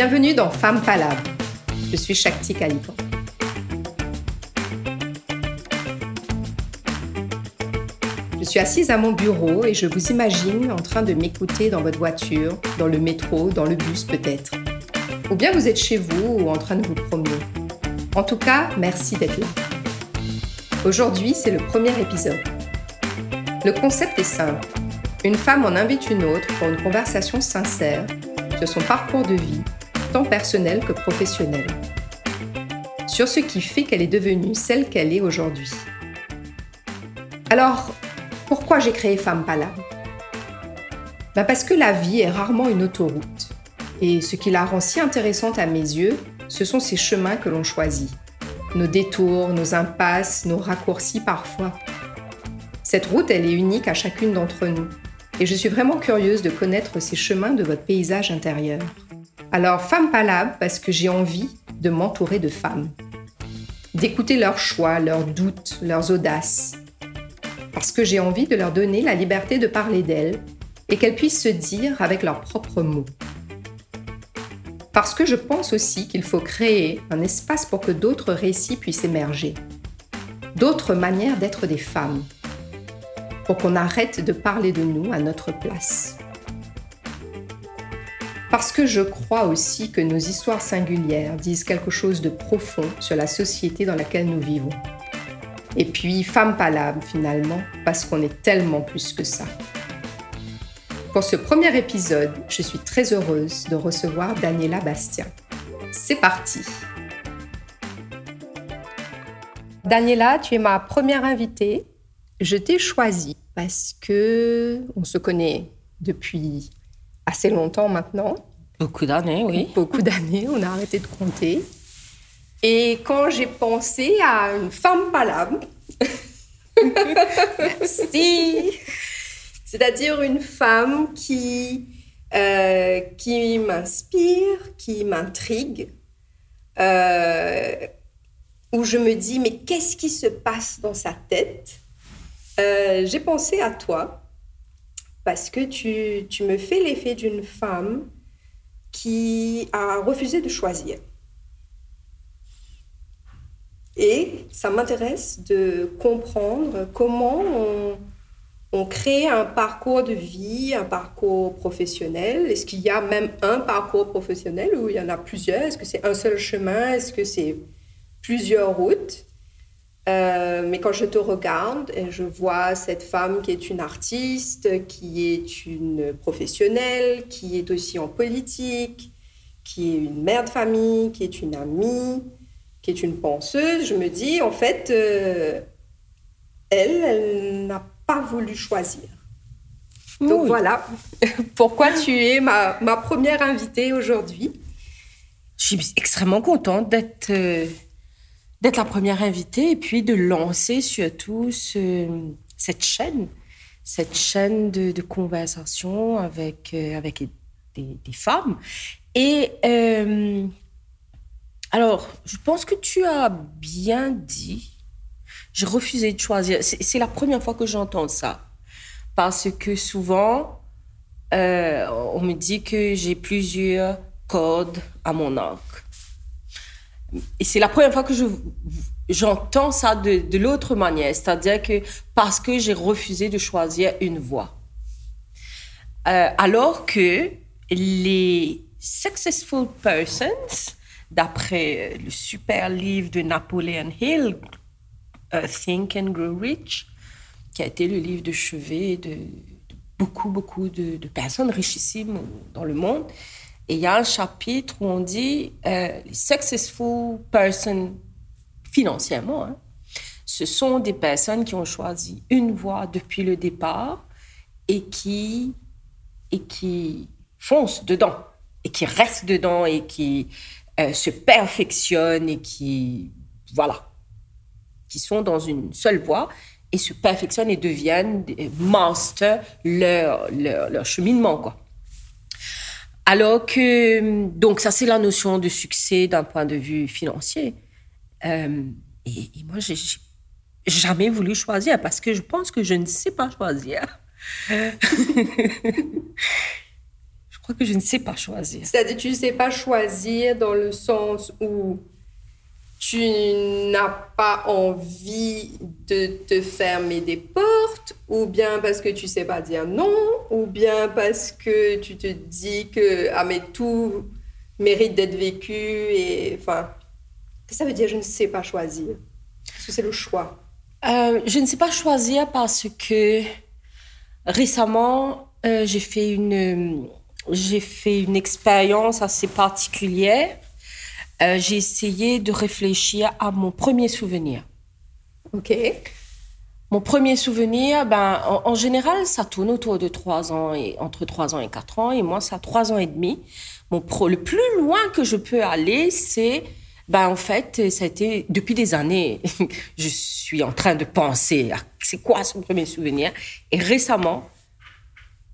Bienvenue dans Femme Palabre. Je suis Shakti Kalikan. Je suis assise à mon bureau et je vous imagine en train de m'écouter dans votre voiture, dans le métro, dans le bus peut-être. Ou bien vous êtes chez vous ou en train de vous promener. En tout cas, merci d'être là. Aujourd'hui, c'est le premier épisode. Le concept est simple. Une femme en invite une autre pour une conversation sincère sur son parcours de vie, tant personnel que professionnel. Sur ce qui fait qu'elle est devenue celle qu'elle est aujourd'hui. Alors, pourquoi j'ai créé Femme Palabre ben Parce que la vie est rarement une autoroute. Et ce qui la rend si intéressante à mes yeux, ce sont ces chemins que l'on choisit. Nos détours, nos impasses, nos raccourcis parfois. Cette route, elle est unique à chacune d'entre nous. Et je suis vraiment curieuse de connaître ces chemins de votre paysage intérieur. Alors, Femme Palabre, parce que j'ai envie de m'entourer de femmes. D'écouter leurs choix, leurs doutes, leurs audaces. Parce que j'ai envie de leur donner la liberté de parler d'elles et qu'elles puissent se dire avec leurs propres mots. Parce que je pense aussi qu'il faut créer un espace pour que d'autres récits puissent émerger. D'autres manières d'être des femmes. Pour qu'on arrête de parler de nous à notre place. Parce que je crois aussi que nos histoires singulières disent quelque chose de profond sur la société dans laquelle nous vivons. Et puis, femme palabre finalement, parce qu'on est tellement plus que ça. Pour ce premier épisode, je suis très heureuse de recevoir Daniela Bastien. C'est parti Daniela, tu es ma première invitée. Je t'ai choisie parce que on se connaît depuis assez longtemps maintenant. Beaucoup d'années, oui. Beaucoup d'années, on a arrêté de compter. Et quand j'ai pensé à une femme palabre, merci, c'est-à-dire une femme qui, euh, qui m'inspire, qui m'intrigue, euh, où je me dis, mais qu'est-ce qui se passe dans sa tête? Euh, J'ai pensé à toi parce que tu, tu me fais l'effet d'une femme qui a refusé de choisir. Et ça m'intéresse de comprendre comment on, on crée un parcours de vie, un parcours professionnel. Est-ce qu'il y a même un parcours professionnel ou il y en a plusieurs? Est-ce que c'est un seul chemin? Est-ce que c'est plusieurs routes? Euh, mais quand je te regarde, et je vois cette femme qui est une artiste, qui est une professionnelle, qui est aussi en politique, qui est une mère de famille, qui est une amie, qui est une penseuse, je me dis, en fait, euh, elle, elle n'a pas voulu choisir. Donc voilà pourquoi tu es ma, ma première invitée aujourd'hui? Je suis extrêmement contente d'être euh, d'être la première invitée et puis de lancer surtout ce, cette chaîne, cette chaîne de, conversation avec, euh, avec des, des, femmes. Et euh, alors, je pense que tu as bien dit, j'ai refusé de choisir. C'est la première fois que j'entends ça. Parce que souvent, euh, on me dit que j'ai plusieurs cordes à mon arc. Et c'est la première fois que je, j'entends ça de, l'autre manière, c'est-à-dire que parce que j'ai refusé de choisir une voie. Euh, alors que les successful persons, d'après le super livre de Napoleon Hill, Think and Grow Rich, qui a été le livre de chevet de, de beaucoup, beaucoup de, de, personnes richissimes dans le monde, et il y a un chapitre où on dit euh, les successful persons financièrement, hein, ce sont des personnes qui ont choisi une voie depuis le départ et qui, et qui foncent dedans, et qui restent dedans, et qui euh, se perfectionnent, et qui, voilà, qui sont dans une seule voie et se perfectionnent et deviennent masters leur, leur, leur cheminement, quoi. Alors que, donc ça c'est la notion de succès d'un point de vue financier. Euh, et, et, moi, j'ai jamais voulu choisir parce que je pense que je ne sais pas choisir. je crois que je ne sais pas choisir. C'est-à-dire tu ne sais pas choisir dans le sens où tu n'as pas envie de te fermer des portes, ou bien parce que tu sais pas dire non, ou bien parce que tu te dis que ah mais tout mérite d'être vécu et enfin ça veut dire je ne sais pas choisir? Est-ce que c'est le choix. Euh, Je ne sais pas choisir parce que récemment euh, j'ai fait une j'ai fait une expérience assez particulière euh, j'ai essayé de réfléchir à mon premier souvenir. OK. Mon premier souvenir, ben, en, général, ça tourne autour de 3 ans, et, entre 3 ans et 4 ans, et moi, ça a 3 ans et demi. Mon pro, le plus loin que je peux aller, c'est, ben, en fait, ça a été, depuis des années, je suis en train de penser à c'est quoi son premier souvenir. Et récemment,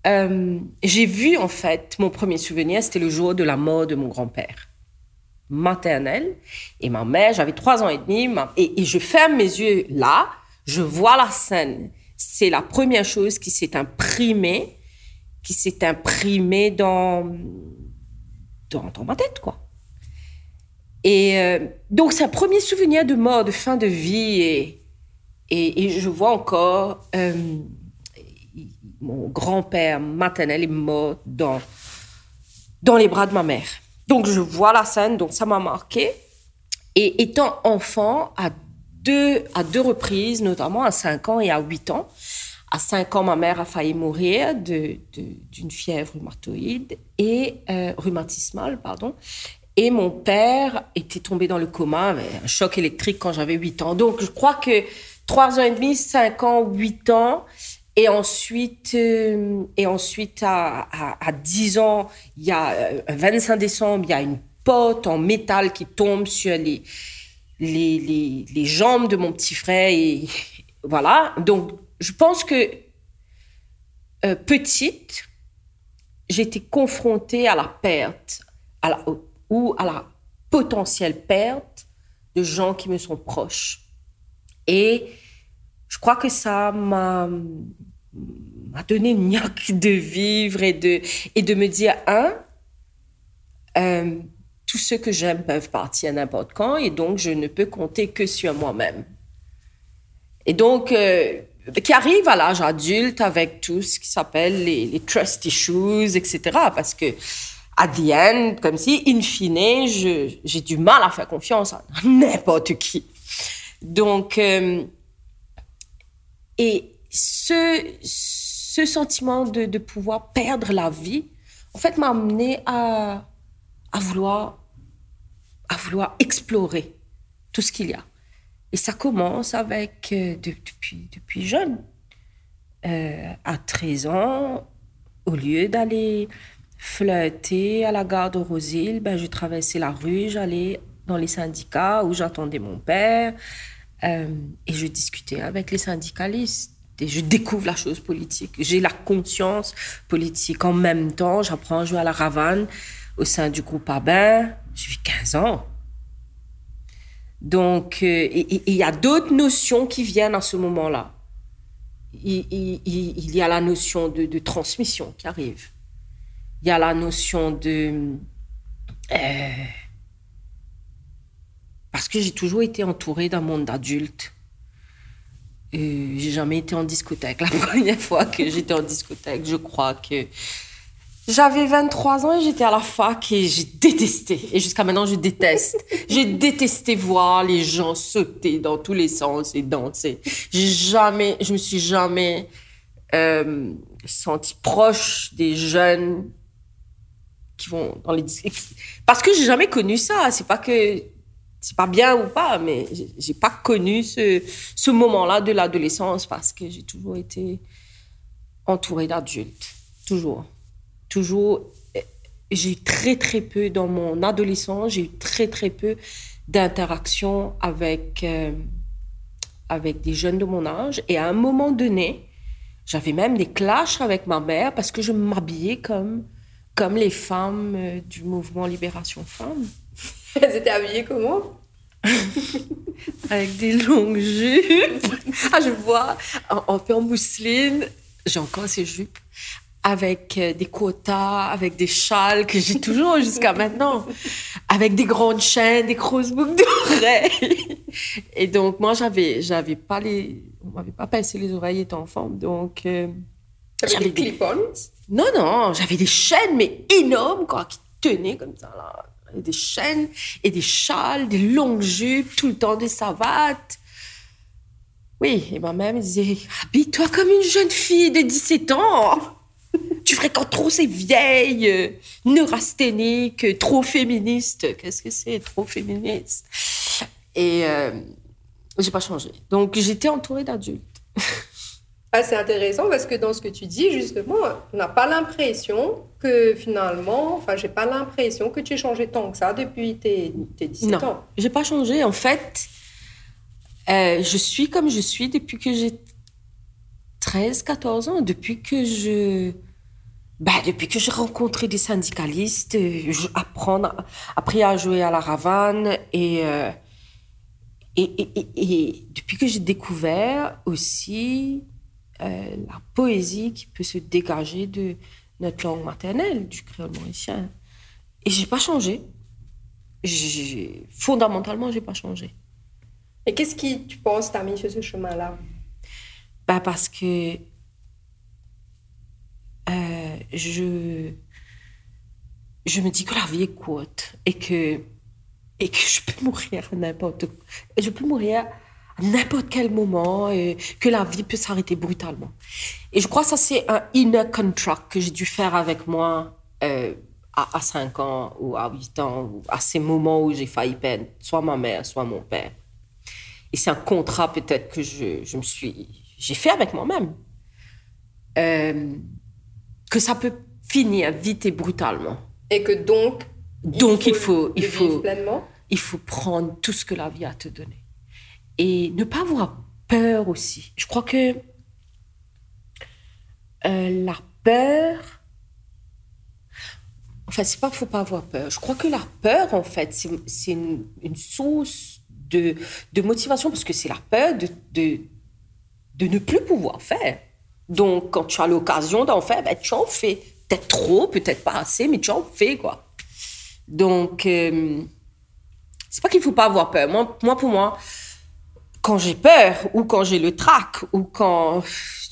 euh, j'ai vu, en fait, mon premier souvenir, c'était le jour de la mort de mon grand-père maternelle. Et ma mère, j'avais trois ans et demi, et, je ferme mes yeux là, je vois la scène. C'est la première chose qui s'est imprimée, qui s'est imprimée dans, dans, ma tête, quoi. Et euh, donc, c'est un premier souvenir de mort, de fin de vie, et, et, je vois encore euh, mon grand-père maternel est mort dans, dans les bras de ma mère. Donc, je vois la scène, donc ça m'a marqué. Et étant enfant, à deux, à deux reprises, notamment à 5 ans et à 8 ans, à 5 ans, ma mère a failli mourir d'une de, fièvre rhumatoïde et euh, rhumatismale, pardon. Et mon père était tombé dans le coma avec un choc électrique quand j'avais 8 ans. Donc, je crois que 3 ans et demi, 5 ans, 8 ans, et ensuite, euh, et ensuite à, à, 10 ans, il y a euh, un 25 décembre, il y a une pote en métal qui tombe sur les, les, les, les jambes de mon petit frère. Et voilà. Donc, je pense que euh, petite, j'étais confrontée à la perte à la, ou à la potentielle perte de gens qui me sont proches. Et je crois que ça m'a donné une niaque de vivre et de, et de me dire, un, euh, tous ceux que j'aime peuvent partir n'importe quand et donc je ne peux compter que sur moi-même. Et donc, euh, qui arrive à l'âge adulte avec tout ce qui s'appelle les, les, trust issues, etc. Parce que, à the end, comme si, in fine, j'ai du mal à faire confiance à n'importe qui. Donc, euh, et ce, ce sentiment de, de, pouvoir perdre la vie, en fait, m'a amené à, à, vouloir, à vouloir explorer tout ce qu'il y a. Et ça commence avec, euh, depuis, depuis jeune. Euh, à 13 ans, au lieu d'aller flirter à la gare de Rosille, ben, je traversais la rue, j'allais dans les syndicats où j'attendais mon père euh, et je discutais avec les syndicalistes et je découvre la chose politique. J'ai la conscience politique. En même temps, j'apprends à jouer à la ravane au sein du groupe Abin. J'ai 15 ans. Donc, euh, il y a d'autres notions qui viennent à ce moment-là. Il, y a la notion de, transmission qui arrive. Il y a la notion de... Euh, parce que j'ai toujours été entourée d'un monde d'adultes j'ai jamais été en discothèque. La première fois que j'étais en discothèque, je crois que j'avais 23 ans et j'étais à la fac et j'ai détesté. Et jusqu'à maintenant, je déteste. j'ai détesté voir les gens sauter dans tous les sens et danser. J'ai jamais, je me suis jamais euh, sentie proche des jeunes qui vont dans les discothèques. Parce que j'ai jamais connu ça. C'est pas que c'est pas bien ou pas, mais j'ai pas connu ce, ce moment-là de l'adolescence parce que j'ai toujours été entourée d'adultes. Toujours. Toujours. J'ai eu très, très peu dans mon adolescence, j'ai eu très, très peu d'interactions avec, euh, avec des jeunes de mon âge. Et à un moment donné, j'avais même des clashs avec ma mère parce que je m'habillais comme, comme les femmes euh, du mouvement Libération Femmes. Elles étaient habillées comment Avec des longues jupes. Ah, je vois, en, peu en mousseline. J'ai encore ces jupes. avec euh, des quotas, avec des châles que j'ai toujours jusqu'à maintenant, avec des grandes chaînes, des grosses boucles d'oreilles. Et donc, moi, j'avais, j'avais pas les, on m'avait pas pincé les oreilles étant enfant. Donc, euh, j'avais des clip-ons? Non, non, j'avais des chaînes, mais énormes, quoi, qui tenaient comme ça, là. Des chaînes et des châles, des longues jupes, tout le temps des savates. Oui, et ma mère me disait, habille-toi comme une jeune fille de 17 ans tu fréquentes trop ces vieilles euh, neurasthéniques, trop féministes. Qu'est-ce que c'est, trop féministe? Et euh, j'ai pas changé. Donc j'étais entourée d'adultes. c'est intéressant parce que dans ce que tu dis, justement, on n'a pas l'impression que finalement, enfin, j'ai pas l'impression que tu aies changé tant que ça depuis tes, tes 17 non, ans. j'ai pas changé. En fait, euh, je suis comme je suis depuis que j'ai 13, 14 ans, depuis que je bah, depuis que j'ai rencontré des syndicalistes, euh, j'ai appris à jouer à la ravane euh, et, et, et, et, depuis que j'ai découvert aussi euh, la poésie qui peut se dégager de notre langue maternelle, du créole mauricien. Et j'ai pas changé. J'ai, fondamentalement, j'ai pas changé. Et qu'est-ce qui, tu penses, t'a mis sur ce chemin-là? Bah Parce que euh, je, je me dis que la vie est courte et que, et que je peux mourir n'importe Je peux mourir à n'importe quel moment et que la vie peut s'arrêter brutalement. Et je crois que ça, c'est un inner contract que j'ai dû faire avec moi euh, à, à, 5 ans ou à 8 ans, ou à ces moments où j'ai failli perdre soit ma mère, soit mon père. Et c'est un contrat peut-être que je, je me suis... J'ai fait avec moi-même. Euh, que ça peut finir vite et brutalement. Et que donc, donc il faut, il faut, il faut, pleinement? il faut prendre tout ce que la vie a à te donner. Et ne pas avoir peur aussi. Je crois que euh, la peur, enfin, c'est pas qu'il faut pas avoir peur. Je crois que la peur, en fait, c'est une, une, source de, de, motivation parce que c'est la peur de, de, de ne plus pouvoir faire. Donc, quand tu as l'occasion d'en faire, ben, tu en fais. Peut-être trop, peut-être pas assez, mais tu en fais, quoi. Donc, euh, c'est pas qu'il faut pas avoir peur. Moi, moi pour moi, quand j'ai peur, ou quand j'ai le trac, ou quand,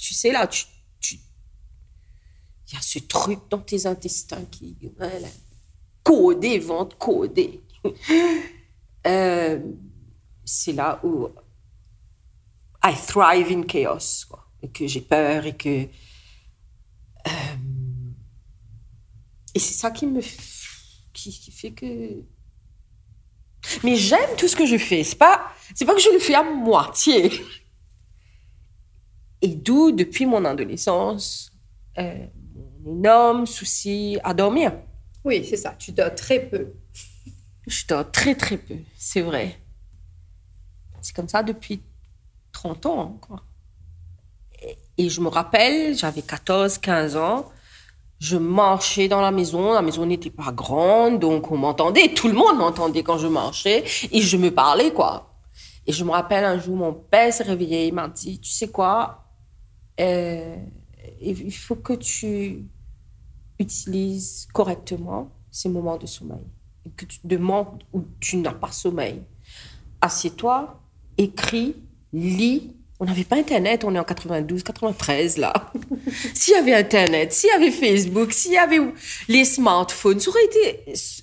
tu sais, là, tu, il y a ce truc dans tes intestins qui, voilà, codé, ventre codé. euh, c'est là où I thrive in chaos, quoi et que j'ai peur et que. Euh, et c'est ça qui me. Qui, qui, fait que. Mais j'aime tout ce que je fais. C'est pas, c'est pas que je le fais à moitié. Et d'où, depuis mon adolescence, euh, mon énorme souci à dormir. Oui, c'est ça. Tu dors très peu. Je dors très, très peu. C'est vrai. C'est comme ça depuis 30 ans, quoi. Et je me rappelle, j'avais 14, 15 ans. Je marchais dans la maison. La maison n'était pas grande, donc on m'entendait. Tout le monde m'entendait quand je marchais. Et je me parlais, quoi. Et je me rappelle un jour, mon père s'est réveillé. Il m'a dit Tu sais quoi euh, Il faut que tu utilises correctement ces moments de sommeil. Que tu demandes où tu n'as pas sommeil. Assieds-toi, écris, lis on n'avait pas Internet, on est en 92, 93 là. s'il y avait Internet, s'il y avait Facebook, s'il y avait les smartphones,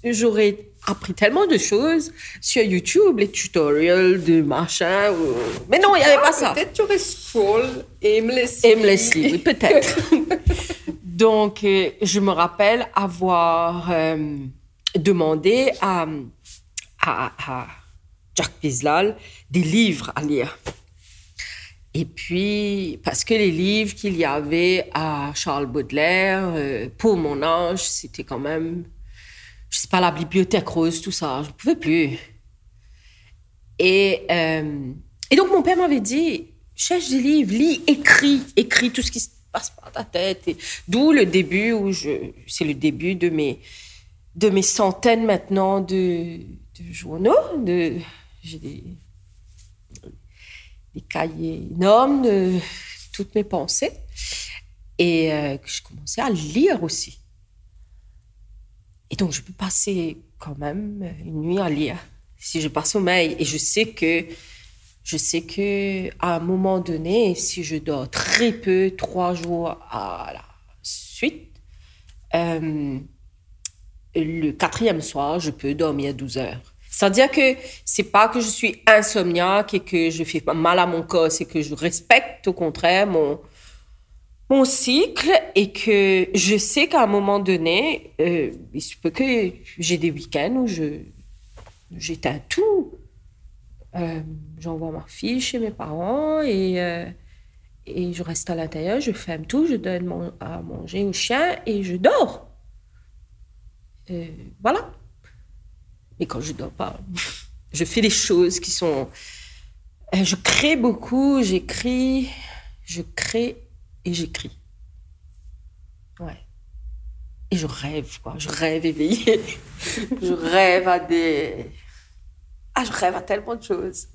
j'aurais appris tellement de choses sur YouTube, les tutoriels de machin. Mais non, il n'y avait pas ça. Peut-être tu aurais scroll aimlessly. Aimlessly, oui, peut-être. Donc, euh, je me rappelle avoir euh, demandé à, à, à Jack Pislal des livres à lire. Et puis, parce que les livres qu'il y avait à Charles Baudelaire, euh, pour mon âge, c'était quand même, je sais pas, la bibliothèque rose, tout ça, je ne pouvais plus. Et, euh, et donc, mon père m'avait dit, cherche des livres, lis, écris, écris tout ce qui se passe par ta tête. D'où le début où je, c'est le début de mes, de mes centaines maintenant de, de journaux, de, j'ai des des cahiers énormes de toutes mes pensées. et euh, que je commençais à lire aussi. Et donc, je peux passer quand même une nuit à lire si je pas sommeil. Et je sais que je sais que à un moment donné, si je dors très peu, trois jours à la suite, euh, le quatrième soir, je peux dormir 12 heures. C'est-à-dire que c'est pas que je suis insomniaque et que je fais mal à mon corps, c'est que je respecte au contraire mon, mon cycle et que je sais qu'à un moment donné, euh, il se peut que j'ai des week-ends où je j'éteins tout. Euh, j'envoie ma fille chez mes parents et, euh, et je reste à l'intérieur, je ferme tout, je donne à manger au chien et je dors. voilà. Mais quand je dors pas, je fais des choses qui sont... Je crée beaucoup, j'écris, je crée et j'écris. Ouais. Et je rêve, quoi. Je rêve éveillé. je rêve à des. Ah, je rêve à tellement de choses.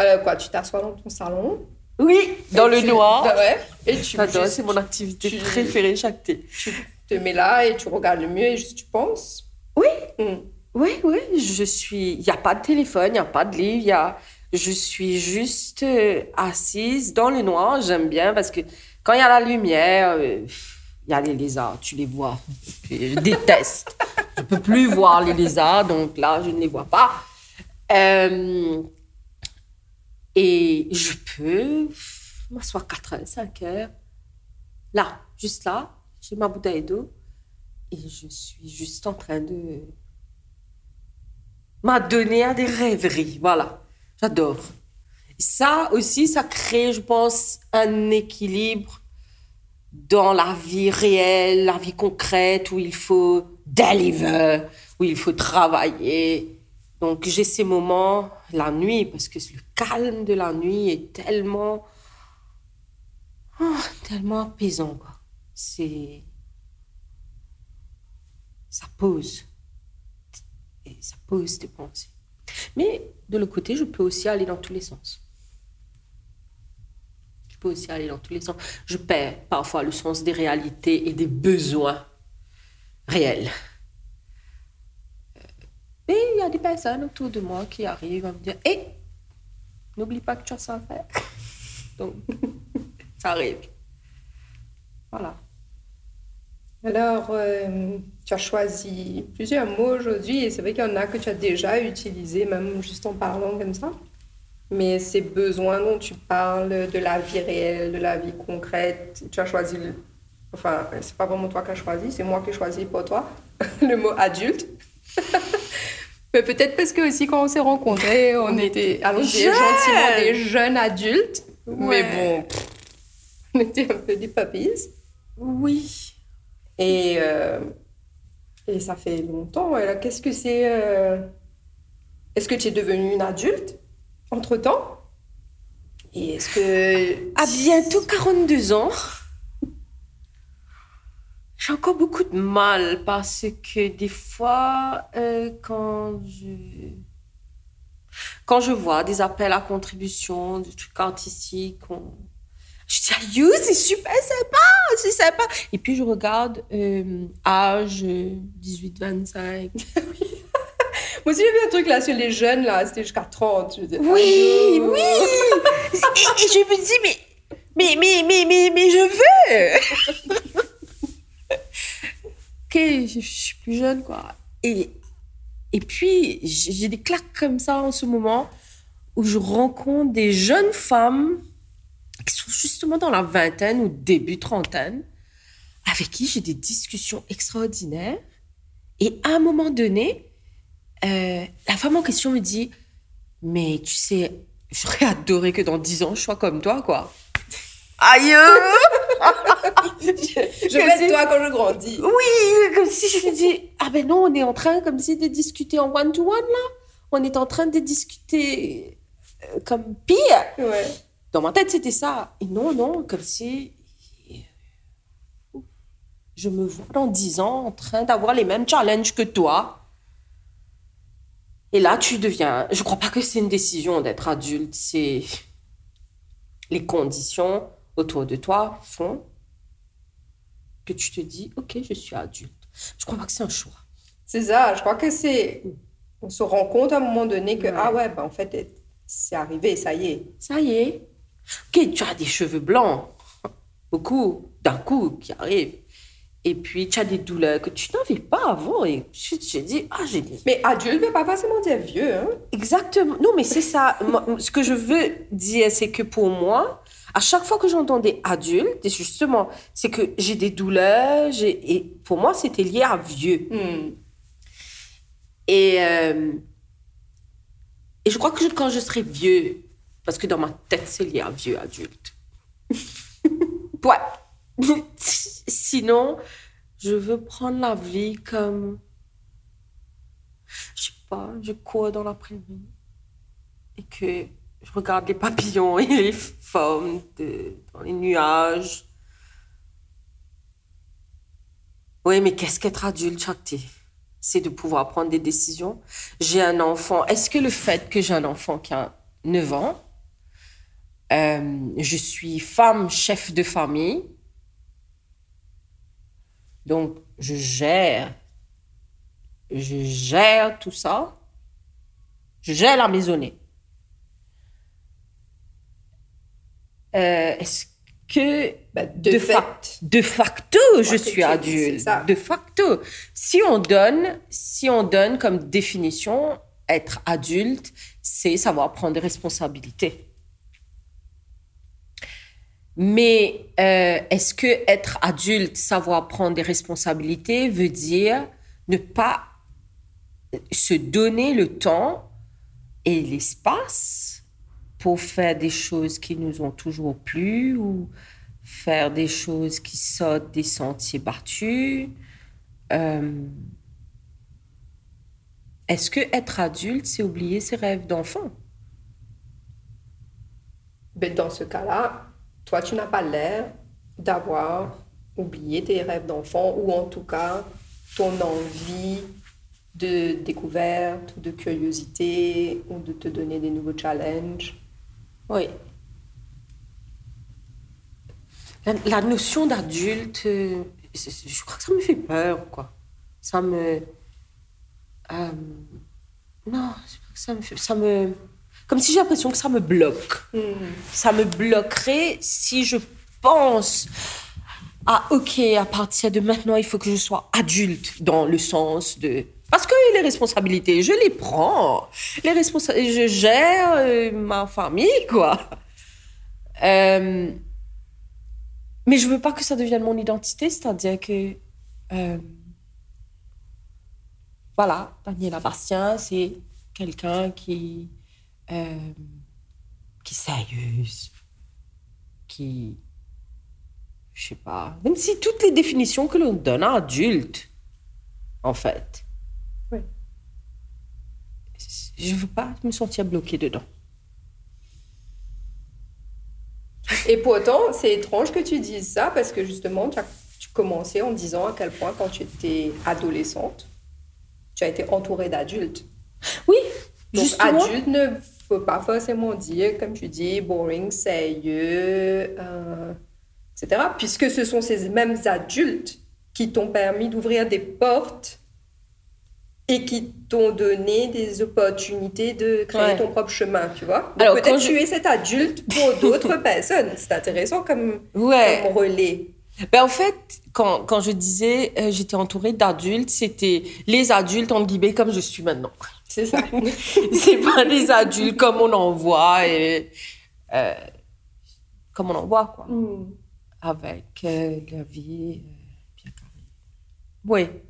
Euh, quoi, tu t'assois dans ton salon? Oui, dans le noir. Ouais. Et tu. c'est mon activité préférée chaque thé. Tu te mets là et tu regardes le mur et juste tu penses? Oui. Hmm. Oui, oui. Je suis. Il n'y a pas de téléphone, il n'y a pas de livre, il y a. Je suis juste euh, assise dans le noir. J'aime bien parce que quand il y a la lumière, euh, il y a les lézards, tu les vois. Je déteste. je peux plus voir les lézards, donc là, je ne les vois pas. Euh, et je peux m'asseoir 4 heures, 5 heures. Là, juste là, j'ai ma bouteille d'eau et je suis juste en train de m'adonner à des rêveries. Voilà, j'adore. Ça aussi, ça crée, je pense, un équilibre dans la vie réelle, la vie concrète, où il faut deliver, où il faut travailler. Donc j'ai ces moments la nuit, parce que le calme de la nuit est tellement, oh, tellement apaisant. C'est, ça pose, ça pose tes pensées. Mais de l'autre côté, je peux aussi aller dans tous les sens peux aussi aller dans tous les sens. Je perds parfois le sens des réalités et des besoins réels. Mais il y a des personnes autour de moi qui arrivent à me dire Hé, n'oublie pas que tu as ça à faire. Donc, ça arrive. Voilà. Alors, euh, tu as choisi plusieurs mots aujourd'hui et c'est vrai qu'il y en a que tu as déjà utilisés, même juste en parlant comme ça. Mais ces besoins dont tu parles, de la vie réelle, de la vie concrète, tu as choisi, le... enfin, c'est pas vraiment toi qui as choisi, c'est moi qui ai choisi pour toi le mot adulte. Mais peut-être parce que aussi quand on s'est rencontrés, on, était, allons dire gentiment des jeunes adultes. Mais bon, on était un peu des puppies. Oui. Et, euh, et ça fait longtemps. Qu'est-ce que c'est euh, Est-ce que tu es devenue une adulte? Entre-temps Et est-ce que... À bientôt 42 ans, j'ai encore beaucoup de mal parce que des fois, euh, quand je... Quand je vois des appels à contribution, des trucs artistiques, je dis, ah, c'est super sympa, c'est sympa. Et puis je regarde euh, âge 18-25. Moi aussi, j'ai vu un truc là sur les jeunes, là, c'était jusqu'à 30. Je oui, oui. et, je me dis, mais, mais, mais, mais, mais, mais je veux. ok, je, suis plus jeune, quoi. Et, et puis, j'ai des claques comme ça en ce moment où je rencontre des jeunes femmes qui sont justement dans la vingtaine ou début trentaine, avec qui j'ai des discussions extraordinaires. Et à un moment donné, euh, la femme en question me dit Mais tu sais, j'aurais adoré que dans 10 ans, je sois comme toi, quoi. Aïe Je, vais être toi quand je grandis. Oui, comme si je me dis Ah ben non, on est en train comme si de discuter en one-to-one, là. On est en train de discuter euh, comme pire. Ouais. Dans ma tête, c'était ça. Et non, non, comme si je me vois dans 10 ans en train d'avoir les mêmes challenges que toi. Et là, tu deviens. Je crois pas que c'est une décision d'être adulte. C'est les conditions autour de toi font que tu te dis, OK, je suis adulte. Je crois pas que c'est un choix. C'est ça, je crois que c'est... On se rend compte à un moment donné que, ah ouais, ben en fait, c'est arrivé, ça y est. Ça y est. OK, tu as des cheveux blancs, beaucoup, d'un coup, qui arrivent. Et puis, tu as des douleurs que tu n'avais pas avant. Et tu te dis, ah, j'ai des... Mais adulte ne veut pas forcément dire vieux. Hein? Exactement. Non, mais c'est ça. Ce que je veux dire, c'est que pour moi, à chaque fois que j'entendais adulte, justement, c'est que j'ai des douleurs. Et pour moi, c'était lié à vieux. Hmm. Et, euh, et je crois que quand je serai vieux, parce que dans ma tête, c'est lié à vieux adulte. ouais. Sinon, je veux prendre la vie comme. Je sais pas, je cours dans l'après-midi et que je regarde les papillons et les formes dans les nuages. Oui, mais qu'est-ce qu'être adulte, Chakti C'est de pouvoir prendre des décisions. J'ai un enfant. Est-ce que le fait que j'ai un enfant qui a 9 ans, euh, je suis femme chef de famille, donc, je gère. Je gère tout ça. Je gère la maisonnée. Euh, est-ce que bah, de, fait, de facto, je suis adulte. De facto, si on donne, si on donne comme définition être adulte, c'est savoir prendre des responsabilités. Mais euh, est-ce que être adulte, savoir prendre des responsabilités, veut dire ne pas se donner le temps et l'espace pour faire des choses qui nous ont toujours plu ou faire des choses qui sortent des sentiers battus? Euh, Est-ce que être adulte, c'est oublier ses rêves d'enfant? Ben, Dans ce cas-là, toi, tu n'as pas l'air d'avoir oublié tes rêves d'enfant ou en tout cas ton envie de découverte ou de curiosité ou de te donner des nouveaux challenges. Oui. La, notion d'adulte, je crois que ça me fait peur, quoi. Ça me... Euh, non, ça me, ça me comme si j'ai l'impression que ça me bloque. Hmm. Ça me bloquerait si je pense ah ok, à partir de maintenant, il faut que je sois adulte dans le sens de... Parce que les responsabilités, je les prends. Les responsabilités, je gère euh, ma famille, quoi. Euh, mais je veux pas que ça devienne mon identité, c'est-à-dire que... Euh, voilà, Daniela Bastien, c'est quelqu'un qui euh, qui sérieuse, qui, je sais pas, même si toutes les définitions que l'on donne à adulte, en fait. Oui. Je veux pas me sentir bloquée dedans. Et pourtant, c'est étrange que tu dises ça parce que justement, tu as tu commençais en disant à quel point, quand tu étais adolescente, tu as été entourée d'adultes. Oui, donc, adulte ne faut pas forcément dire, comme tu dis, boring, sérieux, euh, etc. Puisque ce sont ces mêmes adultes qui t'ont permis d'ouvrir des portes et qui t'ont donné des opportunités de créer ton propre chemin, tu vois. Alors, peut-être tu es cet adulte pour d'autres personnes. C'est intéressant comme, ouais. comme relais. Ben, en fait, quand, quand je disais euh, j'étais entourée d'adultes, c'était les adultes, en guillemets, comme je suis maintenant. C'est ça. c'est pas des adultes comme on en voit et euh, comme on en voit quoi. Mm. Avec euh, la vie euh, bien carrée. Oui,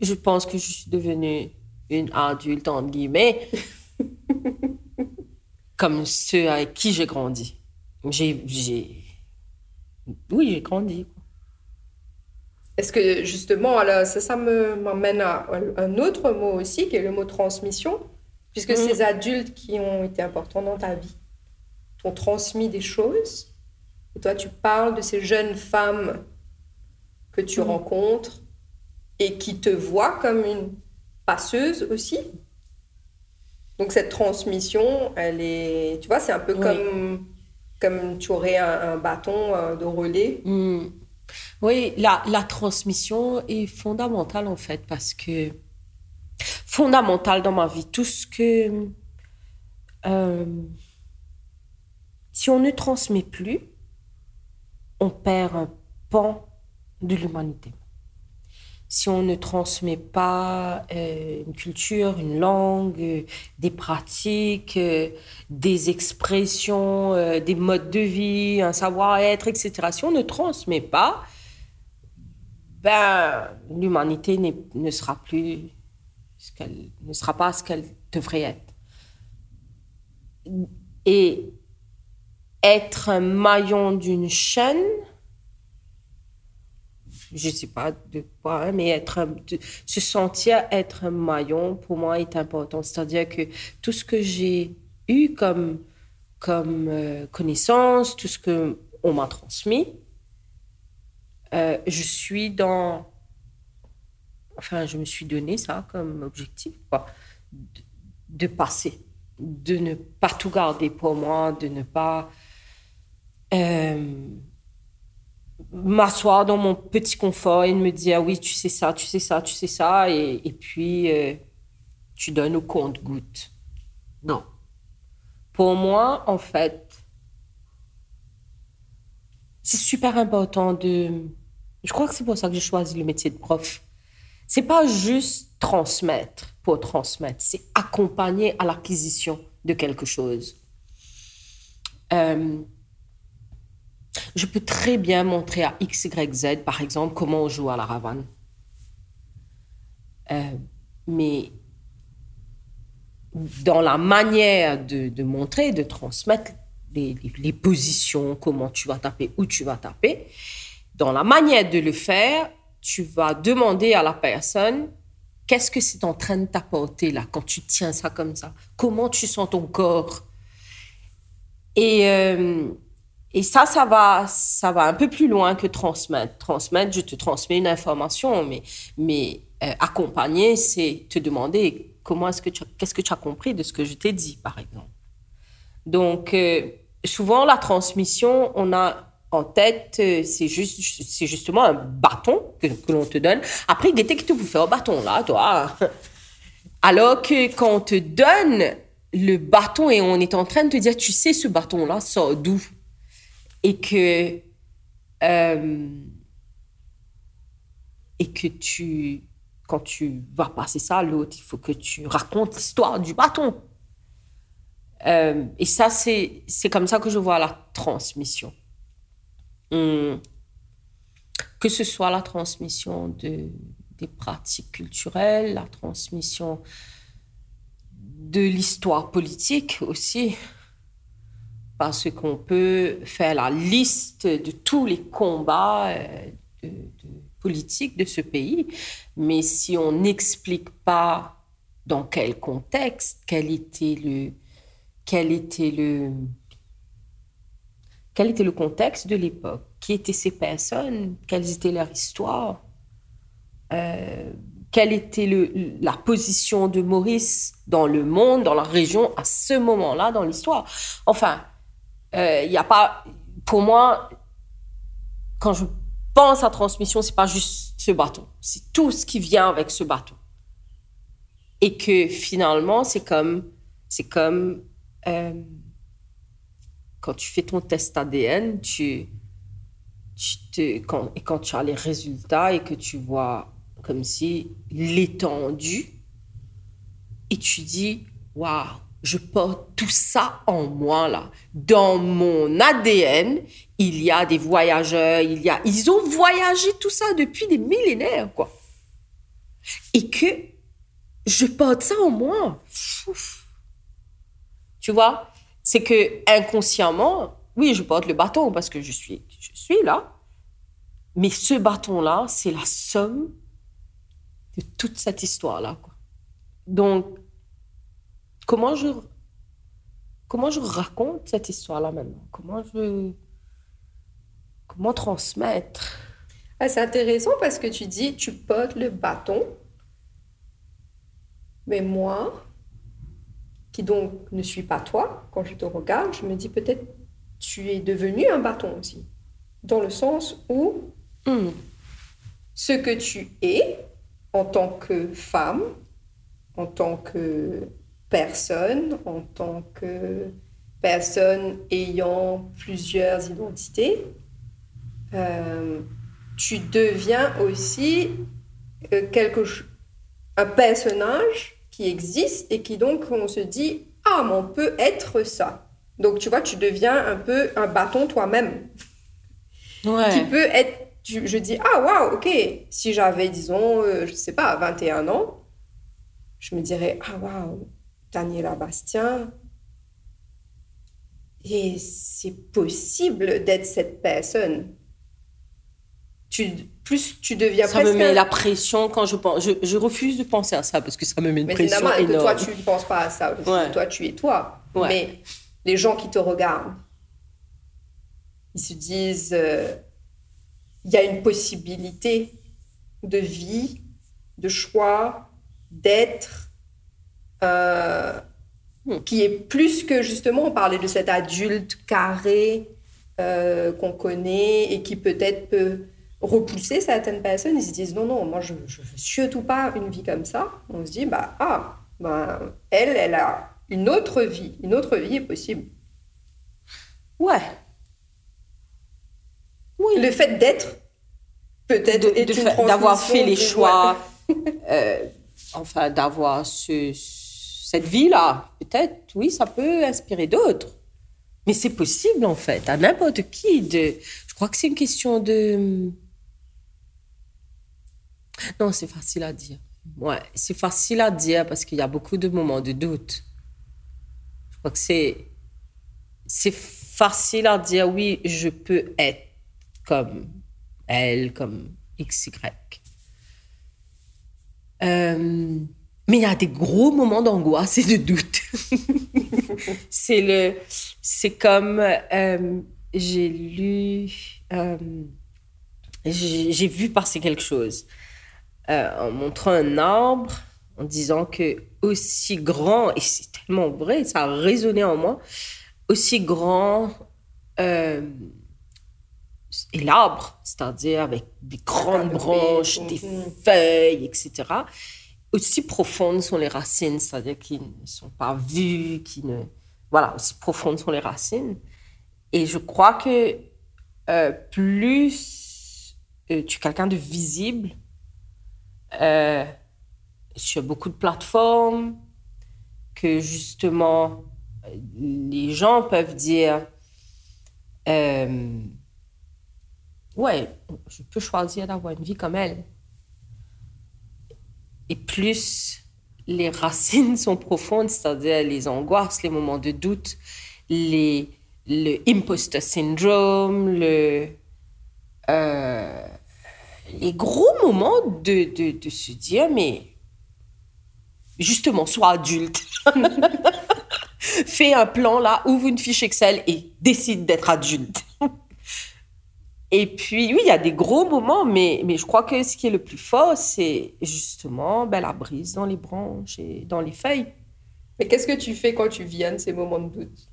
je pense que je suis devenue une adulte entre guillemets, comme ceux avec qui j'ai grandi. J'ai, j'ai, oui, j'ai grandi. Est-ce que justement, alors, ça, ça m'emmène à un autre mot aussi, qui est le mot transmission, puisque mm. ces adultes qui ont été importants dans ta vie t'ont transmis des choses. Et toi, tu parles de ces jeunes femmes que tu mm. rencontres et qui te voient comme une passeuse aussi. Donc cette transmission, elle est, tu vois, c'est un peu comme comme tu aurais un, bâton euh, de relais. Mm. Oui, la, transmission est fondamentale en fait parce que fondamentale dans ma vie. Tout ce que euh, si on ne transmet plus, on perd un pan de l'humanité. Si on ne transmet pas euh, une culture, une langue, euh, des pratiques, euh, des expressions, des modes de vie, un savoir-être, etc., si on ne transmet pas, ben, l'humanité ne sera plus ce qu'elle ne sera pas ce qu'elle devrait être. Et être un maillon d'une chaîne, je ne sais pas de quoi, mais se sentir être un maillon, pour moi, est important. C'est-à-dire que tout ce que j'ai eu comme, comme euh, connaissance, tout ce qu'on m'a transmis, euh, je suis dans... Enfin, je me suis donné ça comme objectif, quoi, de passer, de ne pas tout garder pour moi, de ne pas euh, m'asseoir dans mon petit confort et me dire ah oui, tu sais ça, tu sais ça, tu sais ça, et, puis euh, tu donnes au compte-goutte. Non. Pour moi, en fait, c'est super important de. Je crois que c'est pour ça que j'ai choisi le métier de prof. C'est pas juste transmettre pour transmettre, c'est accompagner à l'acquisition de quelque chose. Euh, je peux très bien montrer à X, Y, Z, par exemple, comment on joue à la ravane. Euh, mais dans la manière de, montrer, de transmettre les, positions, comment tu vas taper, où tu vas taper, dans la manière de le faire, tu vas demander à la personne qu'est-ce que c'est en train de t'apporter là quand tu tiens ça comme ça, comment tu sens ton corps? Et euh, et ça, ça va, ça va un peu plus loin que transmettre. Transmettre, je te transmets une information, mais, mais euh, accompagner, c'est te demander comment est-ce que qu'est-ce que tu as compris de ce que je t'ai dit, par exemple. Donc, euh, souvent, la transmission, on a en tête, euh, c'est juste, c'est justement un bâton que, que l'on te donne. Après, qu'est-ce que tu au bâton, là, toi? Alors que quand on te donne le bâton et on est en train de te dire, tu sais, ce bâton-là sort d'où? Et que euh, et que tu quand tu vas passer ça à l'autre, il faut que tu racontes l'histoire du bâton. Euh, et ça, c'est, c'est comme ça que je vois la transmission. Hum. Que ce soit la transmission de, des pratiques culturelles, la transmission de l'histoire politique aussi parce qu'on peut faire la liste de tous les combats euh, politiques de ce pays, mais si on n'explique pas dans quel contexte, quel était le, quel était le, quel était le contexte de l'époque, qui étaient ces personnes, quelles étaient leurs histoires, euh, quelle était le, la position de Maurice dans le monde, dans la région à ce moment-là dans l'histoire. Enfin, il euh, n'y a pas, pour moi, quand je pense à transmission, c'est pas juste ce bâton, c'est tout ce qui vient avec ce bâton. Et que finalement, c'est comme, c'est comme euh, quand tu fais ton test ADN, tu, tu te, quand, et quand tu as les résultats et que tu vois comme si l'étendue, et tu dis, waouh, je porte tout ça en moi là. Dans mon ADN, il y a des voyageurs, il y a, ils ont voyagé tout ça depuis des millénaires quoi. Et que je porte ça en moi. Tu vois, c'est que inconsciemment, oui, je porte le bâton parce que je suis, je suis là. Mais ce bâton-là, c'est la somme de toute cette histoire-là. Donc, comment je, comment je raconte cette histoire-là maintenant? Comment je. Comment transmettre? Ah, C'est intéressant parce que tu dis, tu portes le bâton, mais moi, qui donc ne suis pas toi, quand je te regarde, je me dis peut-être tu es devenu un bâton aussi. Dans le sens où Hmm. Ce que tu es en tant que femme, en tant que personne, en tant que personne ayant plusieurs identités, euh, tu deviens aussi euh, quelque un personnage qui existe et qui donc on se dit ah mais on peut être ça. Donc tu vois tu deviens un peu un bâton toi-même Ouais. qui peut être tu- je dis ah waouh ok si j'avais disons euh, je sais pas 21 ans je me dirais ah waouh Daniela Bastien et c'est possible d'être cette personne tu plus tu deviens Ça me presque met un- la pression quand je pense. Je, je refuse de penser à ça parce que ça me met une mais c'est pression normal que énorme. toi tu ne penses pas à ça? Parce que toi tu es toi Ouais. mais les gens qui te regardent ils se disent euh, il y a une possibilité de vie de choix d'être euh, qui est plus que justement on parlait de cet adulte carré euh, qu'on connaît et qui peut-être peut repousser certaines personnes. Ils se disent non non moi je je veux surtout pas une vie comme ça. On se dit bah ah ben elle elle a une autre vie. Une autre vie est possible. Ouais. Oui. le fait d'être peut-être d'avoir fait les choix, euh, enfin d'avoir ce, cette vie-là, peut-être, oui, ça peut inspirer d'autres. Mais c'est possible en fait, à n'importe qui. Je crois que c'est une question de. Non, c'est facile à dire. Ouais, c'est facile à dire parce qu'il y a beaucoup de moments de doute. Je crois que c'est c'est facile à dire oui, je peux être comme elle, comme XY. Euh, mais il y a des gros moments d'angoisse et de doute. c'est le, c'est comme euh, j'ai lu, euh, j'ai vu passer quelque chose euh, en montrant un arbre, en disant que aussi grand et c'est tellement vrai, ça a résonné en moi, aussi grand euh, est l'arbre, c'est-à-dire avec des grandes branches, des mhm. feuilles, etc. Aussi profondes sont les racines, c'est-à-dire qui ne sont pas vues, qui ne... Voilà, aussi profondes sont les racines. Et je crois que euh, plus euh, tu es quelqu'un de visible, euh, sur beaucoup de plateformes, que justement euh, les gens peuvent dire ouais, je peux choisir d'avoir une vie comme elle. Et plus les racines sont profondes, c'est-à-dire les angoisses, les moments de doute, le imposter syndrome, euh, les gros moments de, de se dire, mais justement, sois adulte. Fais un plan là, ouvre une fiche Excel et décide d'être adulte. Et puis, oui, il y a des gros moments, mais, mais je crois que ce qui est le plus fort, c'est justement ben, la brise dans les branches et dans les feuilles. mais qu'est-ce que tu fais quand tu viens de ces moments de doute?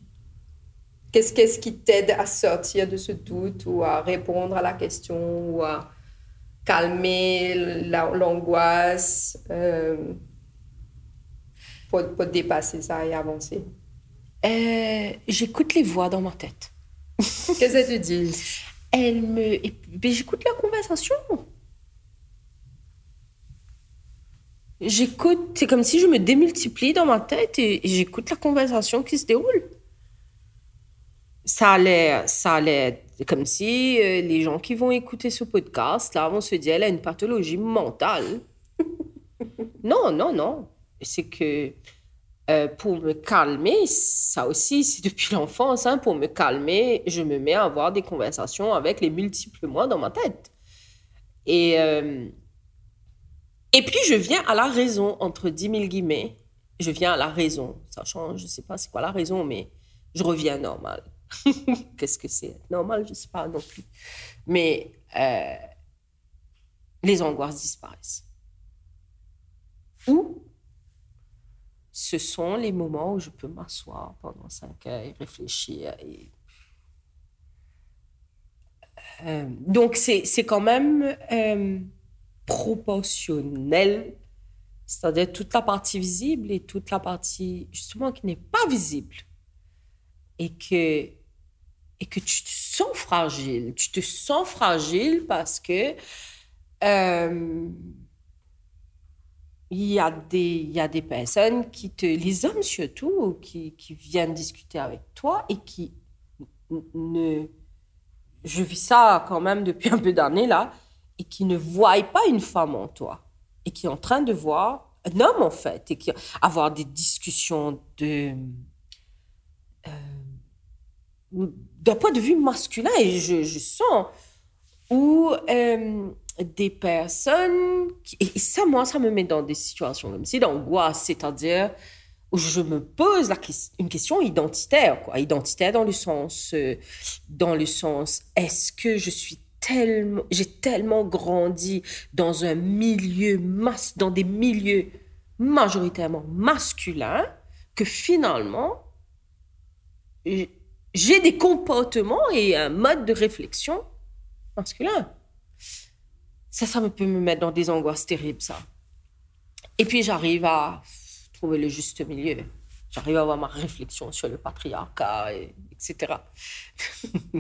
Qu'est-ce qu'est-ce qui t'aide à sortir de ce doute ou à répondre à la question ou à calmer la- l'angoisse euh, pour, pour dépasser ça et avancer? Euh, J'écoute les voix dans ma tête. Qu'est-ce que tu dis? Elle me... puis, J'écoute la conversation. J'écoute, c'est comme si je me démultiplie dans ma tête et, j'écoute la conversation qui se déroule. Ça a l'air, ça a l'air comme si euh, les gens qui vont écouter ce podcast là vont se dire elle a une pathologie mentale. non, non, non. C'est que euh, pour me calmer, ça aussi, c'est depuis l'enfance, hein, pour me calmer, je me mets à avoir des conversations avec les multiples moi dans ma tête. Et, euh, et puis, je viens à la raison, entre 10 000 guillemets, je viens à la raison. Ça change, je ne sais pas c'est quoi la raison, mais je reviens normal. Qu'est-ce que c'est? Normal Je ne sais pas non plus. Mais euh, les angoisses disparaissent. Ou ce sont les moments où je peux m'asseoir pendant cinq heures et réfléchir et Euh, donc, c'est quand même euh, proportionnel, c'est-à-dire toute la partie visible et toute la partie, justement, qui n'est pas visible. Et que, et que tu te sens fragile. Tu te sens fragile parce que euh, il y, a des, il y a des personnes qui te, les hommes surtout, qui, qui viennent discuter avec toi et qui ne, je vis ça quand même depuis un peu d'années là, et qui ne voient pas une femme en toi, et qui est en train de voir un homme en fait, et qui avoir des discussions de euh, d'un point de vue masculin, et je, sens où des personnes, et ça moi ça me met dans des situations comme si d'angoisse, c'est-à-dire où je me pose la, une question identitaire, quoi. Identitaire dans le sens, euh, dans le sens, est-ce que je suis tellement, j'ai tellement grandi dans un milieu mas, dans des milieux majoritairement masculins que finalement, j'ai des comportements et un mode de réflexion masculin. Ça, ça me peut me mettre dans des angoisses terribles, ça. Et puis j'arrive à trouver le juste milieu. J'arrive à avoir ma réflexion sur le patriarcat, et, etc.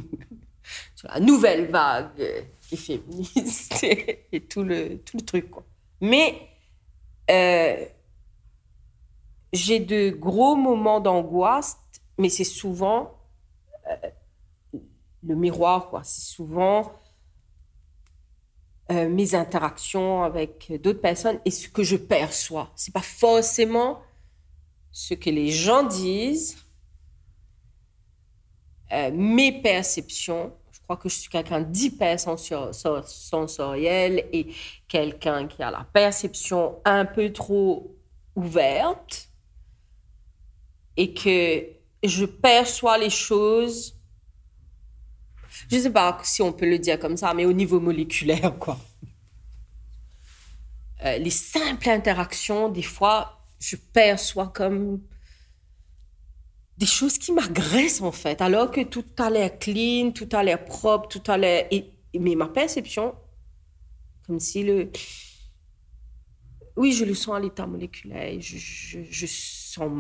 sur la nouvelle vague qui féministe et, tout, le, tout le truc. Mais euh, j'ai de gros moments d'angoisse, mais c'est souvent euh, le miroir, quoi. C'est souvent euh, mes interactions avec d'autres personnes et ce que je perçois. C'est pas forcément ce que les gens disent, euh, mes perceptions. Je crois que je suis quelqu'un d'hyper sensoriel et quelqu'un qui a la perception un peu trop ouverte et que je perçois les choses je ne sais pas si on peut le dire comme ça, mais au niveau moléculaire, quoi. Euh, les simples interactions, des fois, je perçois comme des choses qui m'agressent, en fait, alors que tout a l'air clean, tout a l'air propre, tout a l'air... Mais ma perception, comme si le... Oui, je le sens à l'état moléculaire, je, je, je sens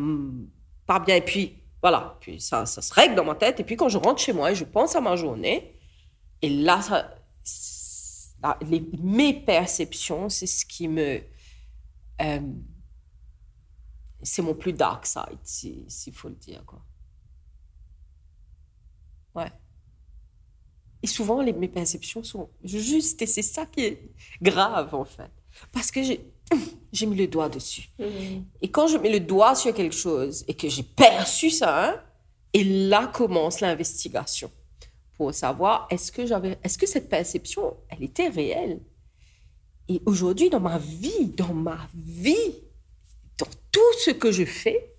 pas bien. Et puis, voilà, puis ça, ça se règle dans ma tête. Et puis quand je rentre chez moi et je pense à ma journée, et là, les, mes perceptions, c'est ce qui me... Euh, c'est mon plus dark side, s'il faut le dire. Quoi. Ouais. Et souvent, mes perceptions sont justes, et c'est ça qui est grave, en fait. Parce que j'ai j'ai mis le doigt dessus. Mm-hmm. Et quand je mets le doigt sur quelque chose et que j'ai perçu ça, hein, et là commence l'investigation pour savoir est-ce que j'avais, est-ce que cette perception, elle était réelle. Et aujourd'hui, dans ma vie, dans ma vie, dans tout ce que je fais,